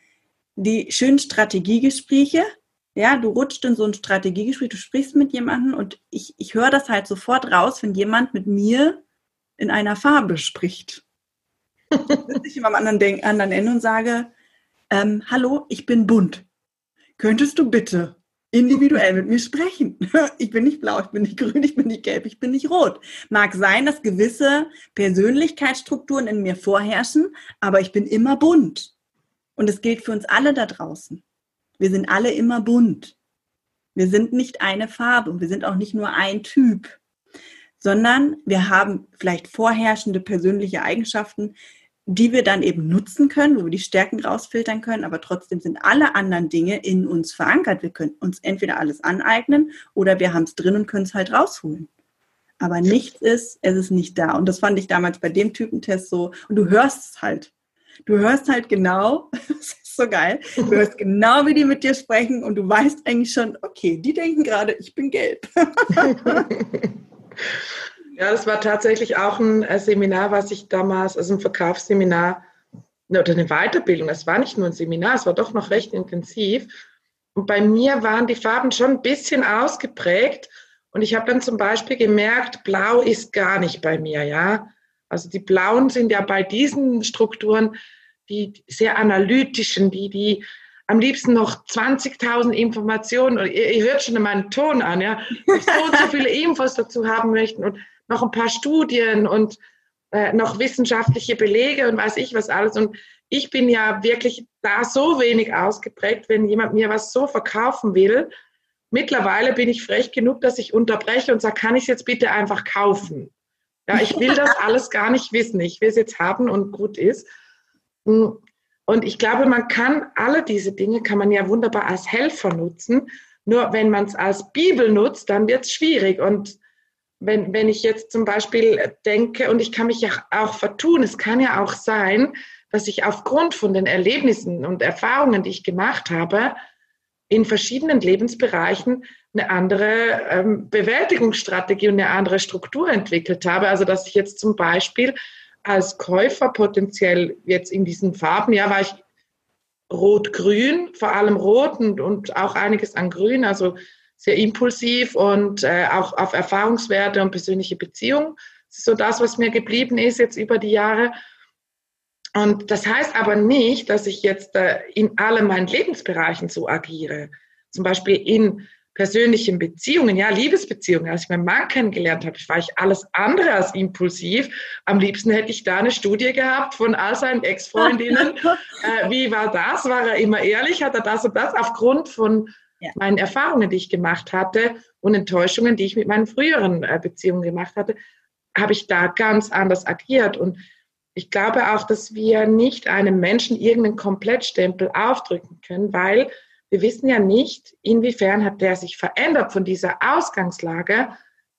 die schönen Strategiegespräche, ja, du rutscht in so ein Strategiegespräch, du sprichst mit jemandem und ich, ich höre das halt sofort raus, wenn jemand mit mir in einer Farbe spricht. Dann ich immer am anderen, anderen Ende und sage, ähm, hallo, ich bin bunt. Könntest du bitte individuell mit mir sprechen. Ich bin nicht blau, ich bin nicht grün, ich bin nicht gelb, ich bin nicht rot. Mag sein, dass gewisse Persönlichkeitsstrukturen in mir vorherrschen, aber ich bin immer bunt. Und es gilt für uns alle da draußen. Wir sind alle immer bunt. Wir sind nicht eine Farbe und wir sind auch nicht nur ein Typ, sondern wir haben vielleicht vorherrschende persönliche Eigenschaften, die wir dann eben nutzen können, wo wir die Stärken rausfiltern können, aber trotzdem sind alle anderen Dinge in uns verankert. Wir können uns entweder alles aneignen oder wir haben es drin und können es halt rausholen. Aber nichts ist, es ist nicht da. Und das fand ich damals bei dem Typentest so. Und du hörst es halt. Du hörst halt genau, das ist so geil, du hörst genau, wie die mit dir sprechen und du weißt eigentlich schon, okay, die denken gerade, ich bin gelb. Ja, das war tatsächlich auch ein äh, Seminar, was ich damals, also ein Verkaufsseminar ne, oder eine Weiterbildung. Es war nicht nur ein Seminar, es war doch noch recht intensiv. Und bei mir waren die Farben schon ein bisschen ausgeprägt. Und ich habe dann zum Beispiel gemerkt, Blau ist gar nicht bei mir, ja. Also die Blauen sind ja bei diesen Strukturen die sehr analytischen, die, die am liebsten noch 20.000 Informationen, ihr, ihr hört schon meinen Ton an, ja, so und so viele Infos dazu haben möchten. Und noch ein paar Studien und äh, noch wissenschaftliche Belege und weiß ich was alles. Und ich bin ja wirklich da so wenig ausgeprägt, wenn jemand mir was so verkaufen will. Mittlerweile bin ich frech genug, dass ich unterbreche und sage, kann ich es jetzt bitte einfach kaufen? Ja, ich will das alles gar nicht wissen. Ich will es jetzt haben und gut ist. Hm. Und ich glaube, man kann alle diese Dinge, kann man ja wunderbar als Helfer nutzen. Nur wenn man es als Bibel nutzt, dann wird es schwierig. Und wenn, wenn ich jetzt zum Beispiel denke, und ich kann mich ja auch vertun, es kann ja auch sein, dass ich aufgrund von den Erlebnissen und Erfahrungen, die ich gemacht habe, in verschiedenen Lebensbereichen eine andere ähm, Bewältigungsstrategie und eine andere Struktur entwickelt habe. Also dass ich jetzt zum Beispiel als Käufer potenziell jetzt in diesen Farben, ja, war ich rot-grün, vor allem rot und, und auch einiges an grün, also sehr impulsiv und äh, auch auf Erfahrungswerte und persönliche Beziehungen. Das ist so das, was mir geblieben ist jetzt über die Jahre. Und das heißt aber nicht, dass ich jetzt äh, in allen meinen Lebensbereichen so agiere. Zum Beispiel in persönlichen Beziehungen, ja, Liebesbeziehungen. Als ich meinen Mann kennengelernt habe, war ich alles andere als impulsiv. Am liebsten hätte ich da eine Studie gehabt von all seinen Ex-Freundinnen. äh, wie war das? War er immer ehrlich? Hat er das und das? Aufgrund von ja. meinen Erfahrungen, die ich gemacht hatte und Enttäuschungen, die ich mit meinen früheren äh, Beziehungen gemacht hatte, habe ich da ganz anders agiert. Und ich glaube auch, dass wir nicht einem Menschen irgendeinen Komplettstempel aufdrücken können, weil wir wissen ja nicht, inwiefern hat der sich verändert von dieser Ausgangslage,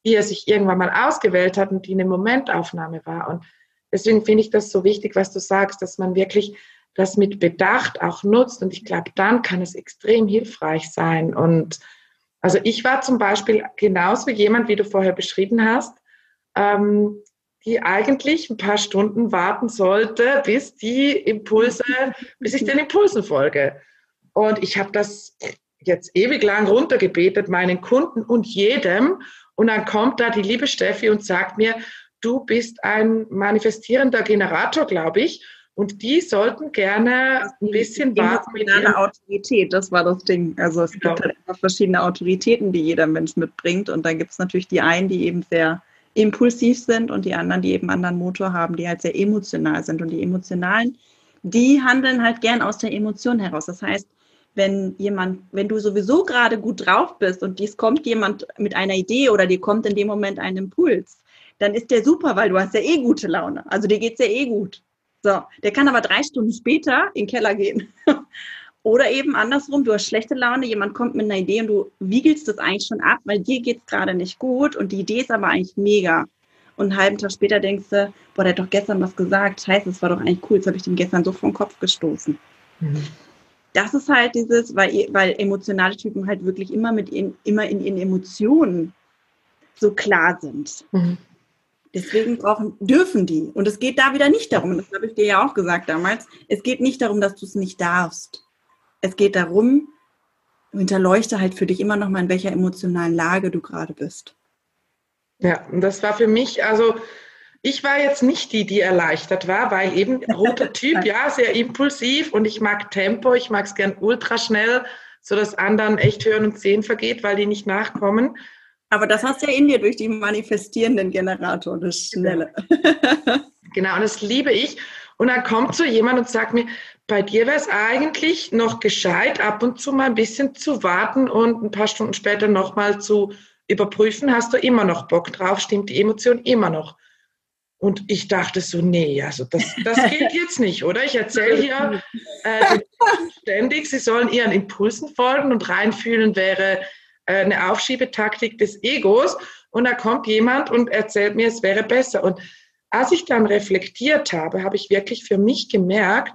die er sich irgendwann mal ausgewählt hat und die eine Momentaufnahme war. Und deswegen finde ich das so wichtig, was du sagst, dass man wirklich das mit Bedacht auch nutzt. Und ich glaube, dann kann es extrem hilfreich sein. Und also ich war zum Beispiel genauso wie jemand, wie du vorher beschrieben hast, ähm, die eigentlich ein paar Stunden warten sollte, bis die Impulse, bis ich den Impulsen folge. Und ich habe das jetzt ewig lang runtergebetet, meinen Kunden und jedem. Und dann kommt da die liebe Steffi und sagt mir, du bist ein manifestierender Generator, glaube ich. Und die sollten gerne ein bisschen warten. Mit einer Autorität, das war das Ding. Also es genau. gibt halt einfach verschiedene Autoritäten, die jeder Mensch mitbringt. Und dann gibt es natürlich die einen, die eben sehr impulsiv sind und die anderen, die eben einen anderen Motor haben, die halt sehr emotional sind. Und die Emotionalen, die handeln halt gern aus der Emotion heraus. Das heißt, wenn jemand, wenn du sowieso gerade gut drauf bist und dies kommt jemand mit einer Idee oder dir kommt in dem Moment ein Impuls, dann ist der super, weil du hast ja eh gute Laune. Also dir geht's ja eh gut. So, der kann aber drei Stunden später in den Keller gehen. Oder eben andersrum, du hast schlechte Laune, jemand kommt mit einer Idee und du wiegelst das eigentlich schon ab, weil dir geht's gerade nicht gut und die Idee ist aber eigentlich mega. Und einen halben Tag später denkst du, boah, der hat doch gestern was gesagt, scheiße, das war doch eigentlich cool, das habe ich dem gestern so vom Kopf gestoßen. Mhm das ist halt dieses, weil, weil emotionale Typen halt wirklich immer mit in, immer in ihren Emotionen so klar sind. Mhm. Deswegen brauchen, dürfen die. Und es geht da wieder nicht darum, das habe ich dir ja auch gesagt damals, es geht nicht darum, dass du es nicht darfst. Es geht darum, hinterleuchte halt für dich immer noch mal, in welcher emotionalen Lage du gerade bist. Ja, und das war für mich, also ich war jetzt nicht die, die erleichtert war, weil eben roter Typ, ja, sehr impulsiv und ich mag Tempo, ich mag es gern ultraschnell, sodass anderen echt hören und sehen vergeht, weil die nicht nachkommen. Aber das hast du ja in dir durch die manifestierenden Generator, das Schnelle. Genau, und das liebe ich. Und dann kommt so jemand und sagt mir, bei dir wäre es eigentlich noch gescheit, ab und zu mal ein bisschen zu warten und ein paar Stunden später nochmal zu überprüfen, hast du immer noch Bock drauf, stimmt die Emotion immer noch. Und ich dachte so, nee, also das, das geht jetzt nicht, oder? Ich erzähle hier äh, ständig, sie sollen ihren Impulsen folgen und reinfühlen wäre eine Aufschiebetaktik des Egos. Und da kommt jemand und erzählt mir, es wäre besser. Und als ich dann reflektiert habe, habe ich wirklich für mich gemerkt,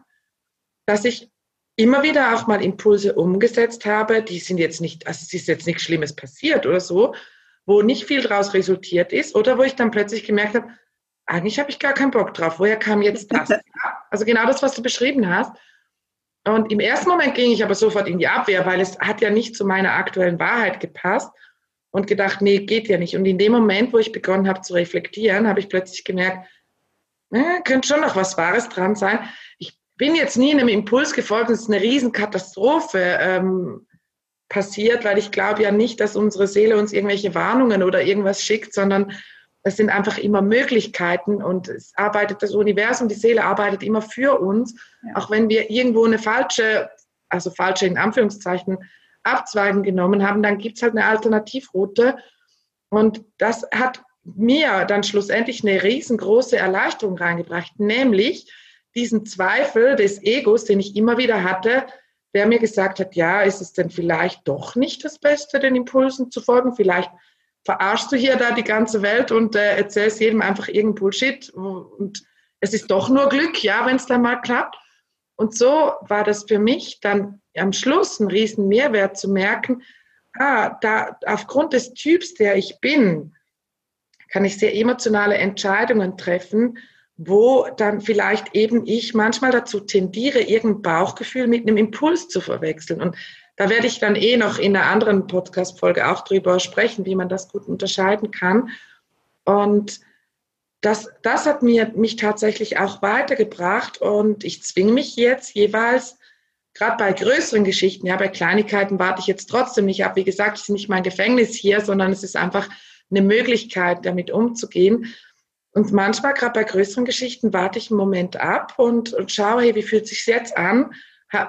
dass ich immer wieder auch mal Impulse umgesetzt habe, die sind jetzt nicht, also es ist jetzt nichts Schlimmes passiert oder so, wo nicht viel daraus resultiert ist oder wo ich dann plötzlich gemerkt habe, eigentlich habe ich gar keinen Bock drauf. Woher kam jetzt das? also genau das, was du beschrieben hast. Und im ersten Moment ging ich aber sofort in die Abwehr, weil es hat ja nicht zu meiner aktuellen Wahrheit gepasst und gedacht, nee, geht ja nicht. Und in dem Moment, wo ich begonnen habe zu reflektieren, habe ich plötzlich gemerkt, äh, könnte schon noch was Wahres dran sein. Ich bin jetzt nie einem Impuls gefolgt, es ist eine Riesenkatastrophe ähm, passiert, weil ich glaube ja nicht, dass unsere Seele uns irgendwelche Warnungen oder irgendwas schickt, sondern es sind einfach immer Möglichkeiten und es arbeitet das Universum, die Seele arbeitet immer für uns, ja. auch wenn wir irgendwo eine falsche, also falsche in Anführungszeichen, Abzweigen genommen haben, dann gibt es halt eine Alternativroute. Und das hat mir dann schlussendlich eine riesengroße Erleichterung reingebracht, nämlich diesen Zweifel des Egos, den ich immer wieder hatte, der mir gesagt hat, ja, ist es denn vielleicht doch nicht das Beste, den Impulsen zu folgen? Vielleicht verarschst du hier da die ganze Welt und äh, erzählst jedem einfach irgendein Bullshit und es ist doch nur Glück, ja, wenn es dann mal klappt. Und so war das für mich dann am Schluss ein riesen Mehrwert zu merken, ah, da aufgrund des Typs, der ich bin, kann ich sehr emotionale Entscheidungen treffen, wo dann vielleicht eben ich manchmal dazu tendiere, irgendein Bauchgefühl mit einem Impuls zu verwechseln. Und da werde ich dann eh noch in einer anderen Podcast-Folge auch drüber sprechen, wie man das gut unterscheiden kann. Und das, das hat mir, mich tatsächlich auch weitergebracht und ich zwinge mich jetzt jeweils, gerade bei größeren Geschichten, ja, bei Kleinigkeiten warte ich jetzt trotzdem nicht ab. Wie gesagt, es ist nicht mein Gefängnis hier, sondern es ist einfach eine Möglichkeit, damit umzugehen. Und manchmal, gerade bei größeren Geschichten, warte ich einen Moment ab und, und schaue, hey, wie fühlt sich jetzt an?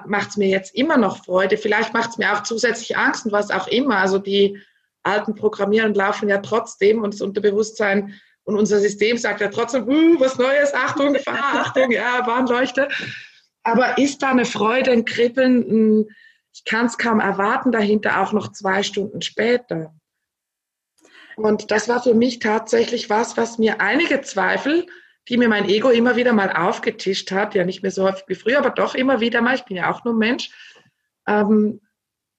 Macht es mir jetzt immer noch Freude. Vielleicht macht es mir auch zusätzlich Angst und was auch immer. Also die alten Programmieren laufen ja trotzdem und das Unterbewusstsein und unser System sagt ja trotzdem, uh, was Neues, Achtung, Gefahr, Achtung, ja, Warnleuchte. Aber ist da eine Freude, ein Kribbeln? Ich kann es kaum erwarten, dahinter auch noch zwei Stunden später. Und das war für mich tatsächlich was, was mir einige Zweifel die mir mein Ego immer wieder mal aufgetischt hat, ja nicht mehr so häufig wie früher, aber doch immer wieder mal, ich bin ja auch nur Mensch, ähm,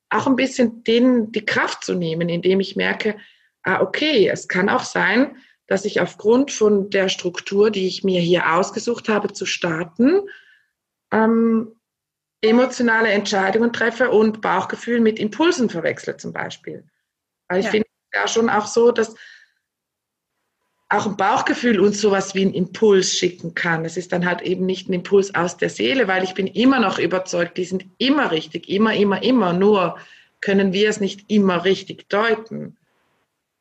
auch ein bisschen denen die Kraft zu nehmen, indem ich merke, ah, okay, es kann auch sein, dass ich aufgrund von der Struktur, die ich mir hier ausgesucht habe, zu starten, ähm, emotionale Entscheidungen treffe und Bauchgefühl mit Impulsen verwechsle zum Beispiel. Weil ich ja. finde ja schon auch so, dass auch ein Bauchgefühl uns sowas wie einen Impuls schicken kann. Es ist dann halt eben nicht ein Impuls aus der Seele, weil ich bin immer noch überzeugt, die sind immer richtig, immer, immer, immer. Nur können wir es nicht immer richtig deuten.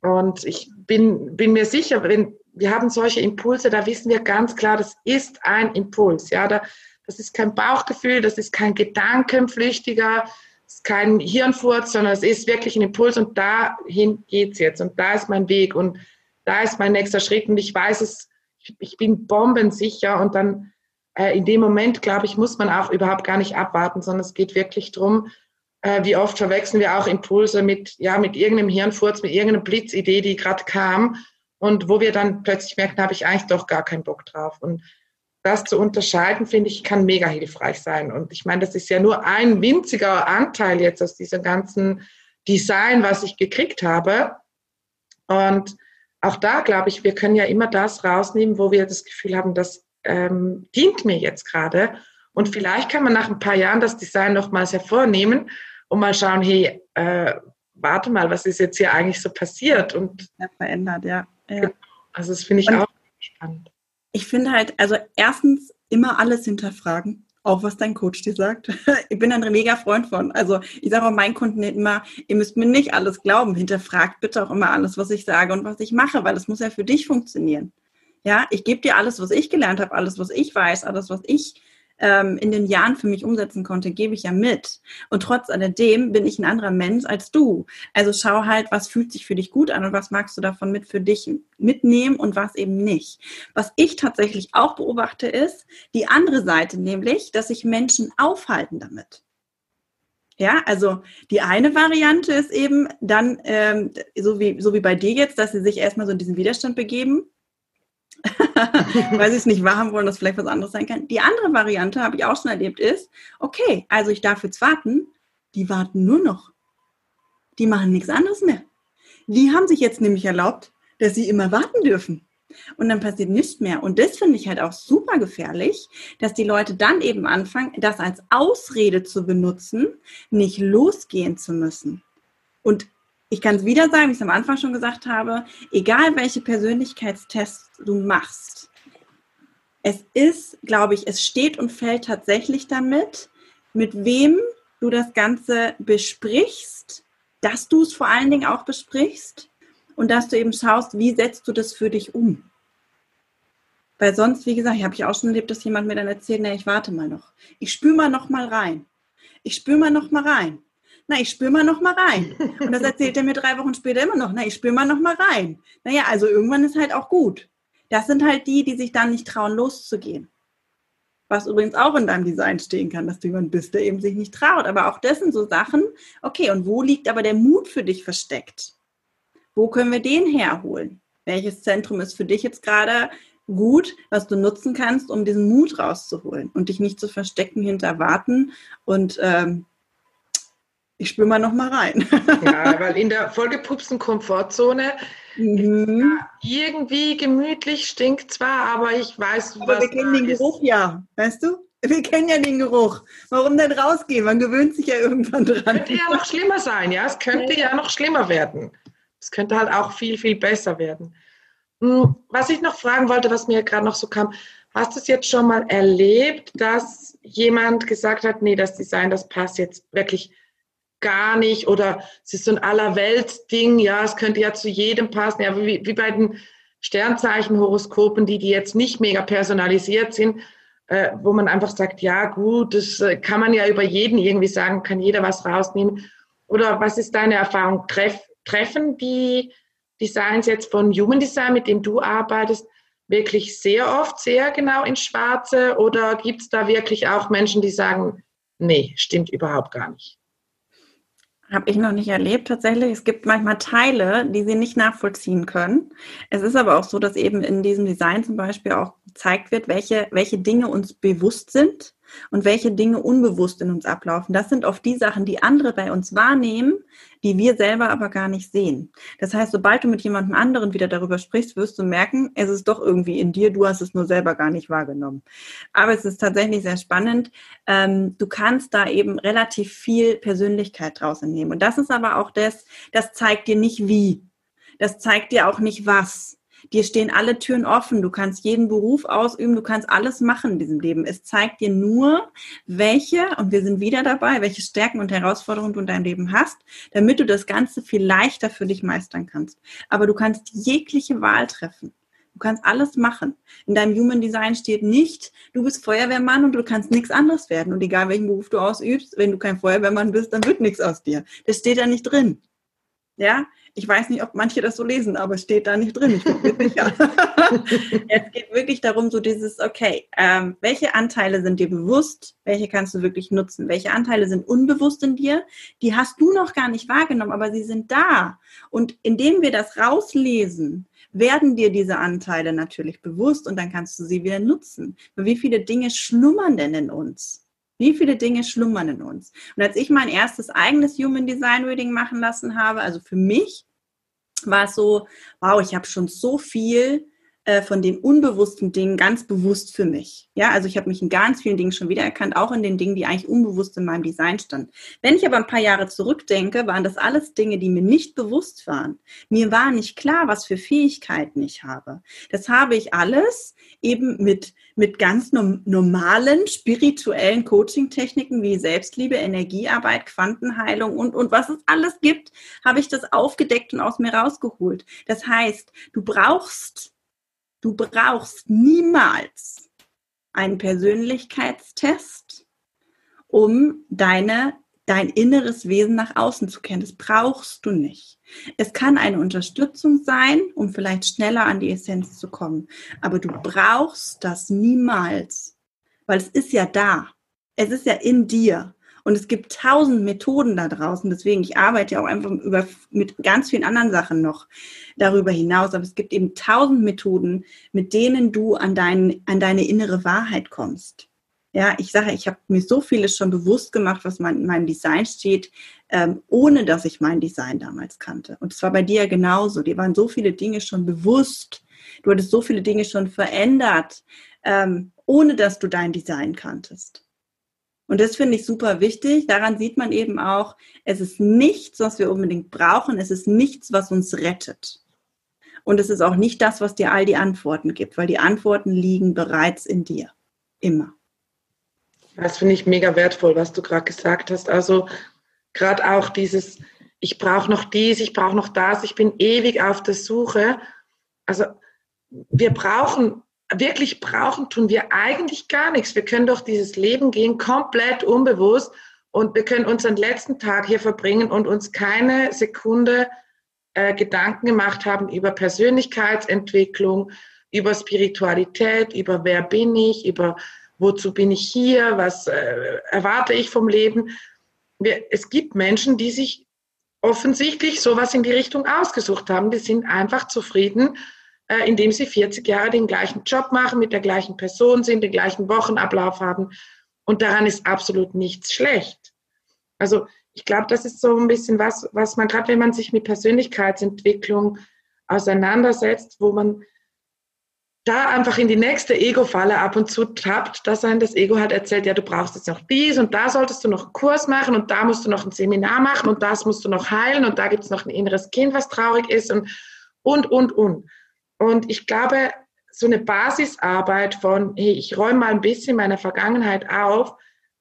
Und ich bin, bin mir sicher, wenn wir haben solche Impulse, da wissen wir ganz klar, das ist ein Impuls. Ja, da, das ist kein Bauchgefühl, das ist kein Gedankenflüchtiger, das ist kein Hirnfurz, sondern es ist wirklich ein Impuls und dahin geht es jetzt und da ist mein Weg. Und da ist mein nächster Schritt und ich weiß es, ich bin bombensicher und dann äh, in dem Moment, glaube ich, muss man auch überhaupt gar nicht abwarten, sondern es geht wirklich darum, äh, wie oft verwechseln wir auch Impulse mit, ja, mit irgendeinem Hirnfurz, mit irgendeiner Blitzidee, die gerade kam und wo wir dann plötzlich merken, habe ich eigentlich doch gar keinen Bock drauf. Und das zu unterscheiden, finde ich, kann mega hilfreich sein. Und ich meine, das ist ja nur ein winziger Anteil jetzt aus diesem ganzen Design, was ich gekriegt habe. Und auch da glaube ich, wir können ja immer das rausnehmen, wo wir das Gefühl haben, das ähm, dient mir jetzt gerade. Und vielleicht kann man nach ein paar Jahren das Design nochmals hervornehmen und mal schauen, hey, äh, warte mal, was ist jetzt hier eigentlich so passiert? Und ja, verändert, ja. ja. Genau. Also das finde ich und auch spannend. Ich finde halt, also erstens immer alles hinterfragen auch was dein Coach dir sagt. Ich bin ein mega Freund von. Also ich sage auch meinen Kunden immer, ihr müsst mir nicht alles glauben. Hinterfragt bitte auch immer alles, was ich sage und was ich mache, weil es muss ja für dich funktionieren. Ja, ich gebe dir alles, was ich gelernt habe, alles, was ich weiß, alles, was ich ähm, in den Jahren für mich umsetzen konnte, gebe ich ja mit. Und trotz alledem bin ich ein anderer Mensch als du. Also schau halt, was fühlt sich für dich gut an und was magst du davon mit für dich mitnehmen und was eben nicht. Was ich tatsächlich auch beobachte, ist die andere Seite, nämlich, dass sich Menschen aufhalten damit. Ja, also die eine Variante ist eben dann, ähm, so, wie, so wie bei dir jetzt, dass sie sich erstmal so in diesen Widerstand begeben weil sie es nicht wahrhaben wollen, dass vielleicht was anderes sein kann. Die andere Variante, habe ich auch schon erlebt, ist, okay, also ich darf jetzt warten, die warten nur noch. Die machen nichts anderes mehr. Die haben sich jetzt nämlich erlaubt, dass sie immer warten dürfen. Und dann passiert nichts mehr. Und das finde ich halt auch super gefährlich, dass die Leute dann eben anfangen, das als Ausrede zu benutzen, nicht losgehen zu müssen. Und ich kann es wieder sagen, wie ich es am Anfang schon gesagt habe, egal welche Persönlichkeitstests du machst, es ist, glaube ich, es steht und fällt tatsächlich damit, mit wem du das Ganze besprichst, dass du es vor allen Dingen auch besprichst und dass du eben schaust, wie setzt du das für dich um. Weil sonst, wie gesagt, habe ich auch schon erlebt, dass jemand mir dann erzählt, na, ich warte mal noch. Ich spüre mal noch mal rein. Ich spüre mal noch mal rein. Na, ich spüre mal noch mal rein. Und das erzählt er mir drei Wochen später immer noch. Na, ich spüre mal noch mal rein. Naja, also irgendwann ist halt auch gut. Das sind halt die, die sich dann nicht trauen, loszugehen. Was übrigens auch in deinem Design stehen kann, dass du jemand bist, der eben sich nicht traut. Aber auch das sind so Sachen. Okay, und wo liegt aber der Mut für dich versteckt? Wo können wir den herholen? Welches Zentrum ist für dich jetzt gerade gut, was du nutzen kannst, um diesen Mut rauszuholen und dich nicht zu verstecken hinter Warten und ähm, ich spüre mal noch mal rein. ja, weil in der vollgepupsten Komfortzone mhm. irgendwie gemütlich stinkt zwar, aber ich weiß, aber was wir kennen den ist. Geruch ja, weißt du? Wir kennen ja den Geruch. Warum denn rausgehen? Man gewöhnt sich ja irgendwann dran. Könnte ja noch schlimmer sein, ja. Es könnte ja, ja noch schlimmer werden. Es könnte halt auch viel, viel besser werden. Hm, was ich noch fragen wollte, was mir gerade noch so kam, hast du es jetzt schon mal erlebt, dass jemand gesagt hat, nee, das Design, das passt jetzt wirklich gar nicht oder es ist so ein Allerweltsding, ja, es könnte ja zu jedem passen, ja, wie, wie bei den Sternzeichen-Horoskopen, die, die jetzt nicht mega personalisiert sind, äh, wo man einfach sagt, ja gut, das äh, kann man ja über jeden irgendwie sagen, kann jeder was rausnehmen. Oder was ist deine Erfahrung? Treff, treffen die Designs jetzt von Human Design, mit dem du arbeitest, wirklich sehr oft sehr genau ins Schwarze oder gibt es da wirklich auch Menschen, die sagen, nee, stimmt überhaupt gar nicht? Habe ich noch nicht erlebt tatsächlich. Es gibt manchmal Teile, die sie nicht nachvollziehen können. Es ist aber auch so, dass eben in diesem Design zum Beispiel auch gezeigt wird, welche, welche Dinge uns bewusst sind und welche Dinge unbewusst in uns ablaufen. Das sind oft die Sachen, die andere bei uns wahrnehmen, die wir selber aber gar nicht sehen. Das heißt, sobald du mit jemandem anderen wieder darüber sprichst, wirst du merken, es ist doch irgendwie in dir, du hast es nur selber gar nicht wahrgenommen. Aber es ist tatsächlich sehr spannend. Ähm, du kannst da eben relativ viel Persönlichkeit draus entnehmen. Und das ist aber auch das, das zeigt dir nicht wie. Das zeigt dir auch nicht was dir stehen alle Türen offen. Du kannst jeden Beruf ausüben, du kannst alles machen in diesem Leben. Es zeigt dir nur, welche, und wir sind wieder dabei, welche Stärken und Herausforderungen du in deinem Leben hast, damit du das Ganze viel leichter für dich meistern kannst. Aber du kannst jegliche Wahl treffen. Du kannst alles machen. In deinem Human Design steht nicht, du bist Feuerwehrmann und du kannst nichts anderes werden. Und egal welchen Beruf du ausübst, wenn du kein Feuerwehrmann bist, dann wird nichts aus dir. Das steht da nicht drin. Ja, ich weiß nicht, ob manche das so lesen, aber es steht da nicht drin. Ich bin mir sicher. es geht wirklich darum, so dieses, okay, ähm, welche Anteile sind dir bewusst? Welche kannst du wirklich nutzen? Welche Anteile sind unbewusst in dir? Die hast du noch gar nicht wahrgenommen, aber sie sind da. Und indem wir das rauslesen, werden dir diese Anteile natürlich bewusst und dann kannst du sie wieder nutzen. wie viele Dinge schlummern denn in uns? Wie viele Dinge schlummern in uns? Und als ich mein erstes eigenes Human Design Reading machen lassen habe, also für mich, war es so, wow, ich habe schon so viel äh, von den unbewussten Dingen ganz bewusst für mich. Ja, also ich habe mich in ganz vielen Dingen schon wiedererkannt, auch in den Dingen, die eigentlich unbewusst in meinem Design standen. Wenn ich aber ein paar Jahre zurückdenke, waren das alles Dinge, die mir nicht bewusst waren. Mir war nicht klar, was für Fähigkeiten ich habe. Das habe ich alles eben mit, mit ganz normalen spirituellen Coaching-Techniken wie Selbstliebe, Energiearbeit, Quantenheilung und, und was es alles gibt, habe ich das aufgedeckt und aus mir rausgeholt. Das heißt, du brauchst Du brauchst niemals einen Persönlichkeitstest, um deine, dein inneres Wesen nach außen zu kennen. Das brauchst du nicht. Es kann eine Unterstützung sein, um vielleicht schneller an die Essenz zu kommen. Aber du brauchst das niemals, weil es ist ja da. Es ist ja in dir. Und es gibt tausend Methoden da draußen. Deswegen, ich arbeite ja auch einfach über, mit ganz vielen anderen Sachen noch darüber hinaus. Aber es gibt eben tausend Methoden, mit denen du an, dein, an deine innere Wahrheit kommst. Ja, ich sage, ich habe mir so vieles schon bewusst gemacht, was mein, in meinem Design steht, ähm, ohne dass ich mein Design damals kannte. Und es war bei dir genauso. Dir waren so viele Dinge schon bewusst. Du hattest so viele Dinge schon verändert, ähm, ohne dass du dein Design kanntest. Und das finde ich super wichtig. Daran sieht man eben auch, es ist nichts, was wir unbedingt brauchen. Es ist nichts, was uns rettet. Und es ist auch nicht das, was dir all die Antworten gibt, weil die Antworten liegen bereits in dir. Immer. Das finde ich mega wertvoll, was du gerade gesagt hast. Also gerade auch dieses, ich brauche noch dies, ich brauche noch das, ich bin ewig auf der Suche. Also wir brauchen, wirklich brauchen, tun wir eigentlich gar nichts. Wir können durch dieses Leben gehen, komplett unbewusst und wir können unseren letzten Tag hier verbringen und uns keine Sekunde äh, Gedanken gemacht haben über Persönlichkeitsentwicklung, über Spiritualität, über wer bin ich, über wozu bin ich hier, was äh, erwarte ich vom Leben. Wir, es gibt Menschen, die sich offensichtlich sowas in die Richtung ausgesucht haben. Die sind einfach zufrieden, äh, indem sie 40 Jahre den gleichen Job machen, mit der gleichen Person sind, den gleichen Wochenablauf haben. Und daran ist absolut nichts schlecht. Also ich glaube, das ist so ein bisschen was, was man gerade, wenn man sich mit Persönlichkeitsentwicklung auseinandersetzt, wo man da einfach in die nächste Ego-Falle ab und zu tappt, dass ein das Ego hat erzählt, ja, du brauchst jetzt noch dies und da solltest du noch einen Kurs machen und da musst du noch ein Seminar machen und das musst du noch heilen und da gibt es noch ein inneres Kind, was traurig ist und, und, und, und. Und ich glaube, so eine Basisarbeit von, hey, ich räume mal ein bisschen meine Vergangenheit auf.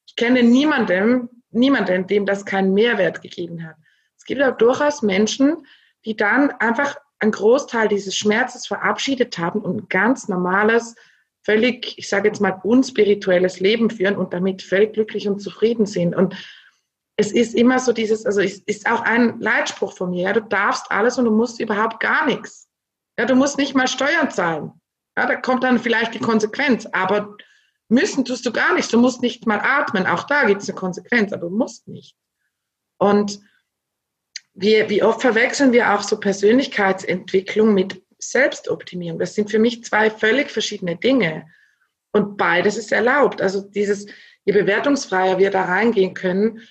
Ich kenne niemanden, niemanden, dem das keinen Mehrwert gegeben hat. Es gibt auch durchaus Menschen, die dann einfach einen Großteil dieses Schmerzes verabschiedet haben und ein ganz normales, völlig, ich sage jetzt mal, unspirituelles Leben führen und damit völlig glücklich und zufrieden sind. Und es ist immer so dieses, also es ist auch ein Leitspruch von mir, ja, du darfst alles und du musst überhaupt gar nichts. Ja, du musst nicht mal Steuern zahlen. Ja, da kommt dann vielleicht die Konsequenz, aber müssen tust du gar nichts. Du musst nicht mal atmen. Auch da gibt es eine Konsequenz, aber du musst nicht. Und wie, wie oft verwechseln wir auch so Persönlichkeitsentwicklung mit Selbstoptimierung? Das sind für mich zwei völlig verschiedene Dinge. Und beides ist erlaubt. Also dieses, je bewertungsfreier wir da reingehen können,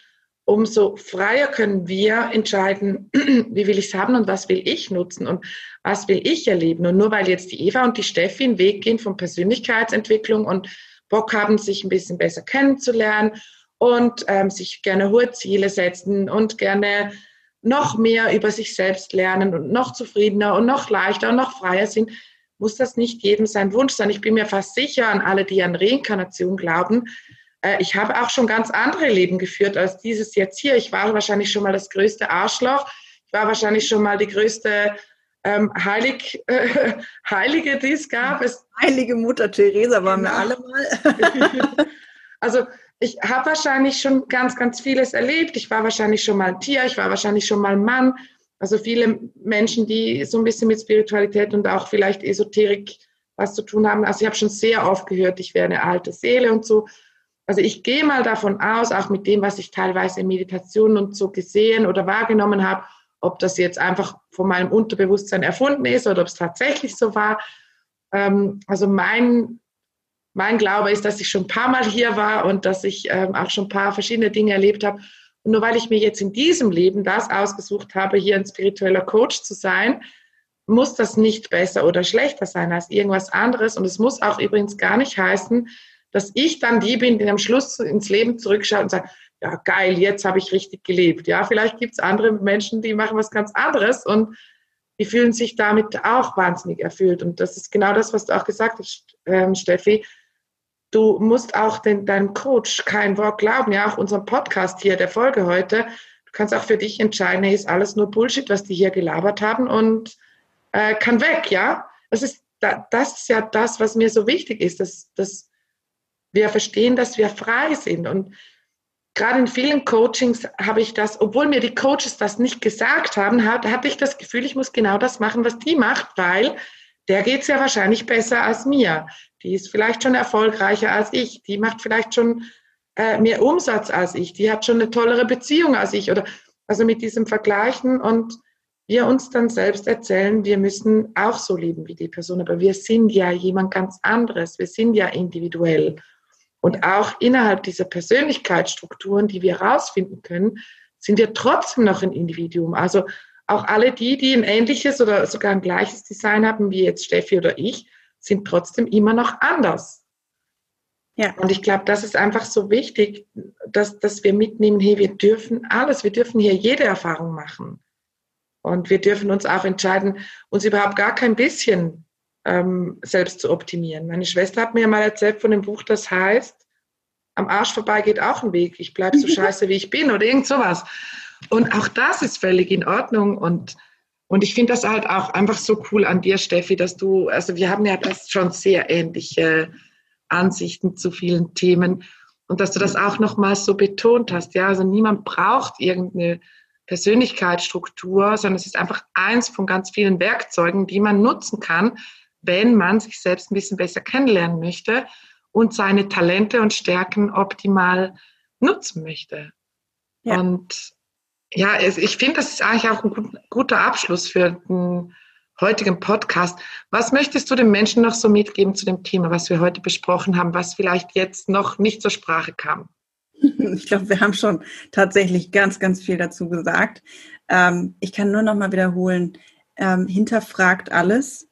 umso freier können wir entscheiden, wie will ich es haben und was will ich nutzen und was will ich erleben. Und nur weil jetzt die Eva und die Steffi einen Weg gehen von Persönlichkeitsentwicklung und Bock haben, sich ein bisschen besser kennenzulernen und ähm, sich gerne hohe Ziele setzen und gerne noch mehr über sich selbst lernen und noch zufriedener und noch leichter und noch freier sind, muss das nicht jedem sein Wunsch sein. Ich bin mir fast sicher an alle, die an Reinkarnation glauben. Äh, ich habe auch schon ganz andere Leben geführt als dieses jetzt hier. Ich war wahrscheinlich schon mal das größte Arschloch. Ich war wahrscheinlich schon mal die größte ähm, Heilig, äh, Heilige, die es gab. Es, Heilige Mutter Theresa waren genau. wir alle mal. also ich habe wahrscheinlich schon ganz, ganz vieles erlebt. Ich war wahrscheinlich schon mal ein Tier, ich war wahrscheinlich schon mal ein Mann. Also viele Menschen, die so ein bisschen mit Spiritualität und auch vielleicht Esoterik was zu tun haben. Also ich habe schon sehr oft gehört, ich wäre eine alte Seele und so. Also ich gehe mal davon aus, auch mit dem, was ich teilweise in Meditationen und so gesehen oder wahrgenommen habe, ob das jetzt einfach von meinem Unterbewusstsein erfunden ist oder ob es tatsächlich so war. Ähm, also mein mein Glaube ist, dass ich schon ein paar Mal hier war und dass ich ähm, auch schon ein paar verschiedene Dinge erlebt habe. Und nur weil ich mir jetzt in diesem Leben das ausgesucht habe, hier ein spiritueller Coach zu sein, muss das nicht besser oder schlechter sein als irgendwas anderes. Und es muss auch übrigens gar nicht heißen, dass ich dann die bin, die am Schluss ins Leben zurückschaut und sagt, ja geil, jetzt habe ich richtig gelebt. Ja, vielleicht gibt es andere Menschen, die machen was ganz anderes und die fühlen sich damit auch wahnsinnig erfüllt. Und das ist genau das, was du auch gesagt hast, ähm, Steffi Du musst auch den, deinem Coach kein Wort glauben. Ja, auch unserem Podcast hier, der Folge heute. Du kannst auch für dich entscheiden, hey, ist alles nur Bullshit, was die hier gelabert haben und äh, kann weg, ja. Das ist, das ist ja das, was mir so wichtig ist, dass, dass wir verstehen, dass wir frei sind. Und gerade in vielen Coachings habe ich das, obwohl mir die Coaches das nicht gesagt haben, hatte ich das Gefühl, ich muss genau das machen, was die macht, weil der geht es ja wahrscheinlich besser als mir. Die ist vielleicht schon erfolgreicher als ich. Die macht vielleicht schon äh, mehr Umsatz als ich. Die hat schon eine tollere Beziehung als ich. Oder also mit diesem Vergleichen und wir uns dann selbst erzählen, wir müssen auch so leben wie die Person. Aber wir sind ja jemand ganz anderes. Wir sind ja individuell. Und auch innerhalb dieser Persönlichkeitsstrukturen, die wir herausfinden können, sind wir trotzdem noch ein Individuum. Also auch alle die, die ein ähnliches oder sogar ein gleiches Design haben, wie jetzt Steffi oder ich, sind trotzdem immer noch anders. Ja. Und ich glaube, das ist einfach so wichtig, dass, dass wir mitnehmen, hey, wir dürfen alles, wir dürfen hier jede Erfahrung machen. Und wir dürfen uns auch entscheiden, uns überhaupt gar kein bisschen ähm, selbst zu optimieren. Meine Schwester hat mir mal erzählt von dem Buch, das heißt, am Arsch vorbei geht auch ein Weg. Ich bleibe so scheiße, wie ich bin oder irgend sowas. Und auch das ist völlig in Ordnung. Und, und ich finde das halt auch einfach so cool an dir, Steffi, dass du, also wir haben ja das schon sehr ähnliche Ansichten zu vielen Themen. Und dass du das auch nochmals so betont hast. Ja, also niemand braucht irgendeine Persönlichkeitsstruktur, sondern es ist einfach eins von ganz vielen Werkzeugen, die man nutzen kann, wenn man sich selbst ein bisschen besser kennenlernen möchte und seine Talente und Stärken optimal nutzen möchte. Ja. Und ja, ich finde, das ist eigentlich auch ein guter Abschluss für den heutigen Podcast. Was möchtest du den Menschen noch so mitgeben zu dem Thema, was wir heute besprochen haben, was vielleicht jetzt noch nicht zur Sprache kam? Ich glaube, wir haben schon tatsächlich ganz, ganz viel dazu gesagt. Ähm, ich kann nur noch mal wiederholen, ähm, hinterfragt alles.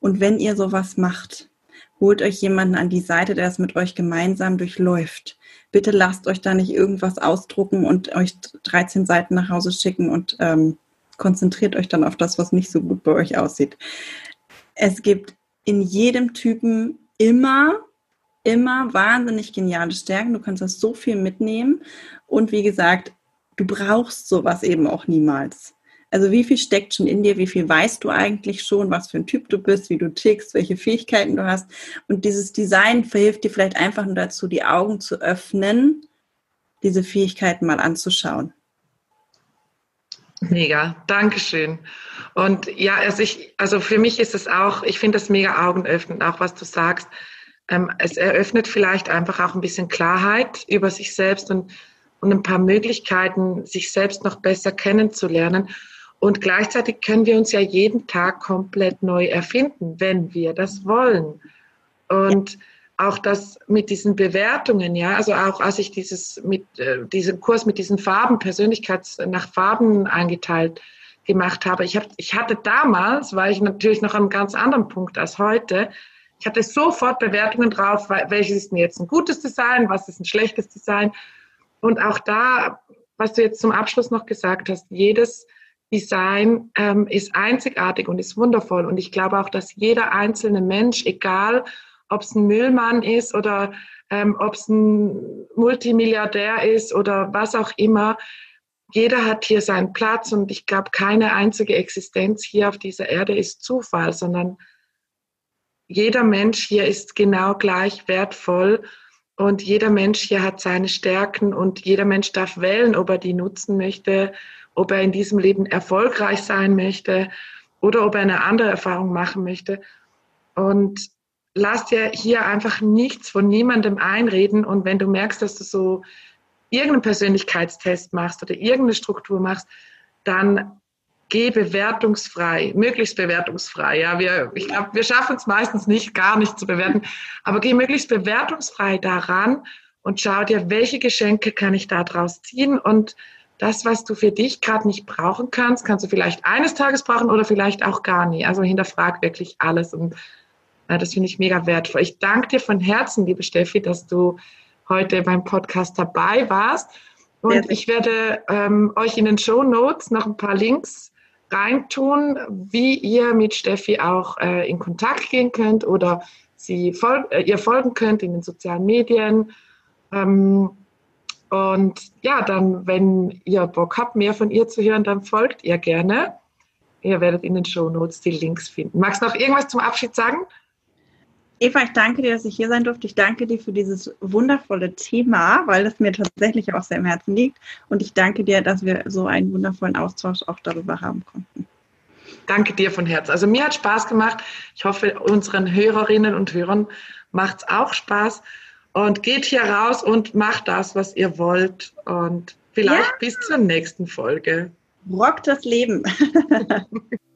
Und wenn ihr sowas macht, holt euch jemanden an die Seite, der es mit euch gemeinsam durchläuft. Bitte lasst euch da nicht irgendwas ausdrucken und euch 13 Seiten nach Hause schicken und ähm, konzentriert euch dann auf das, was nicht so gut bei euch aussieht. Es gibt in jedem Typen immer, immer wahnsinnig geniale Stärken. Du kannst das so viel mitnehmen. Und wie gesagt, du brauchst sowas eben auch niemals. Also wie viel steckt schon in dir, wie viel weißt du eigentlich schon, was für ein Typ du bist, wie du tickst, welche Fähigkeiten du hast. Und dieses Design verhilft dir vielleicht einfach nur dazu, die Augen zu öffnen, diese Fähigkeiten mal anzuschauen. Mega, Dankeschön. Und ja, also, ich, also für mich ist es auch, ich finde das mega augenöffnend, auch was du sagst. Ähm, es eröffnet vielleicht einfach auch ein bisschen Klarheit über sich selbst und, und ein paar Möglichkeiten, sich selbst noch besser kennenzulernen. Und gleichzeitig können wir uns ja jeden Tag komplett neu erfinden, wenn wir das wollen. Und ja auch das mit diesen Bewertungen, ja, also auch als ich dieses mit äh, diesem Kurs mit diesen Farben, Persönlichkeits nach Farben eingeteilt gemacht habe, ich, hab, ich hatte damals, war ich natürlich noch einem ganz anderen Punkt als heute, ich hatte sofort Bewertungen drauf, welches ist denn jetzt ein gutes Design, was ist ein schlechtes Design. Und auch da, was du jetzt zum Abschluss noch gesagt hast, jedes Design ähm, ist einzigartig und ist wundervoll. Und ich glaube auch, dass jeder einzelne Mensch, egal ob es ein Müllmann ist oder ähm, ob es ein Multimilliardär ist oder was auch immer. Jeder hat hier seinen Platz und ich glaube, keine einzige Existenz hier auf dieser Erde ist Zufall, sondern jeder Mensch hier ist genau gleich wertvoll und jeder Mensch hier hat seine Stärken und jeder Mensch darf wählen, ob er die nutzen möchte, ob er in diesem Leben erfolgreich sein möchte oder ob er eine andere Erfahrung machen möchte. Und lass dir hier einfach nichts von niemandem einreden. Und wenn du merkst, dass du so irgendeinen Persönlichkeitstest machst oder irgendeine Struktur machst, dann geh bewertungsfrei, möglichst bewertungsfrei. Ja, wir, ich glaube, wir schaffen es meistens nicht, gar nicht zu bewerten, aber geh möglichst bewertungsfrei daran und schau dir, welche Geschenke kann ich da draus ziehen und das, was du für dich gerade nicht brauchen kannst, kannst du vielleicht eines Tages brauchen oder vielleicht auch gar nie. Also hinterfrag wirklich alles und das finde ich mega wertvoll. Ich danke dir von Herzen, liebe Steffi, dass du heute beim Podcast dabei warst. Und ja. ich werde ähm, euch in den Show Notes noch ein paar Links reintun, wie ihr mit Steffi auch äh, in Kontakt gehen könnt oder sie fol äh, ihr folgen könnt in den sozialen Medien. Ähm, und ja, dann, wenn ihr Bock habt, mehr von ihr zu hören, dann folgt ihr gerne. Ihr werdet in den Show Notes die Links finden. Magst du noch irgendwas zum Abschied sagen? Eva, ich danke dir, dass ich hier sein durfte. Ich danke dir für dieses wundervolle Thema, weil es mir tatsächlich auch sehr im Herzen liegt. Und ich danke dir, dass wir so einen wundervollen Austausch auch darüber haben konnten. Danke dir von Herzen. Also mir hat Spaß gemacht. Ich hoffe, unseren Hörerinnen und Hörern macht es auch Spaß. Und geht hier raus und macht das, was ihr wollt. Und vielleicht ja. bis zur nächsten Folge. Rock das Leben.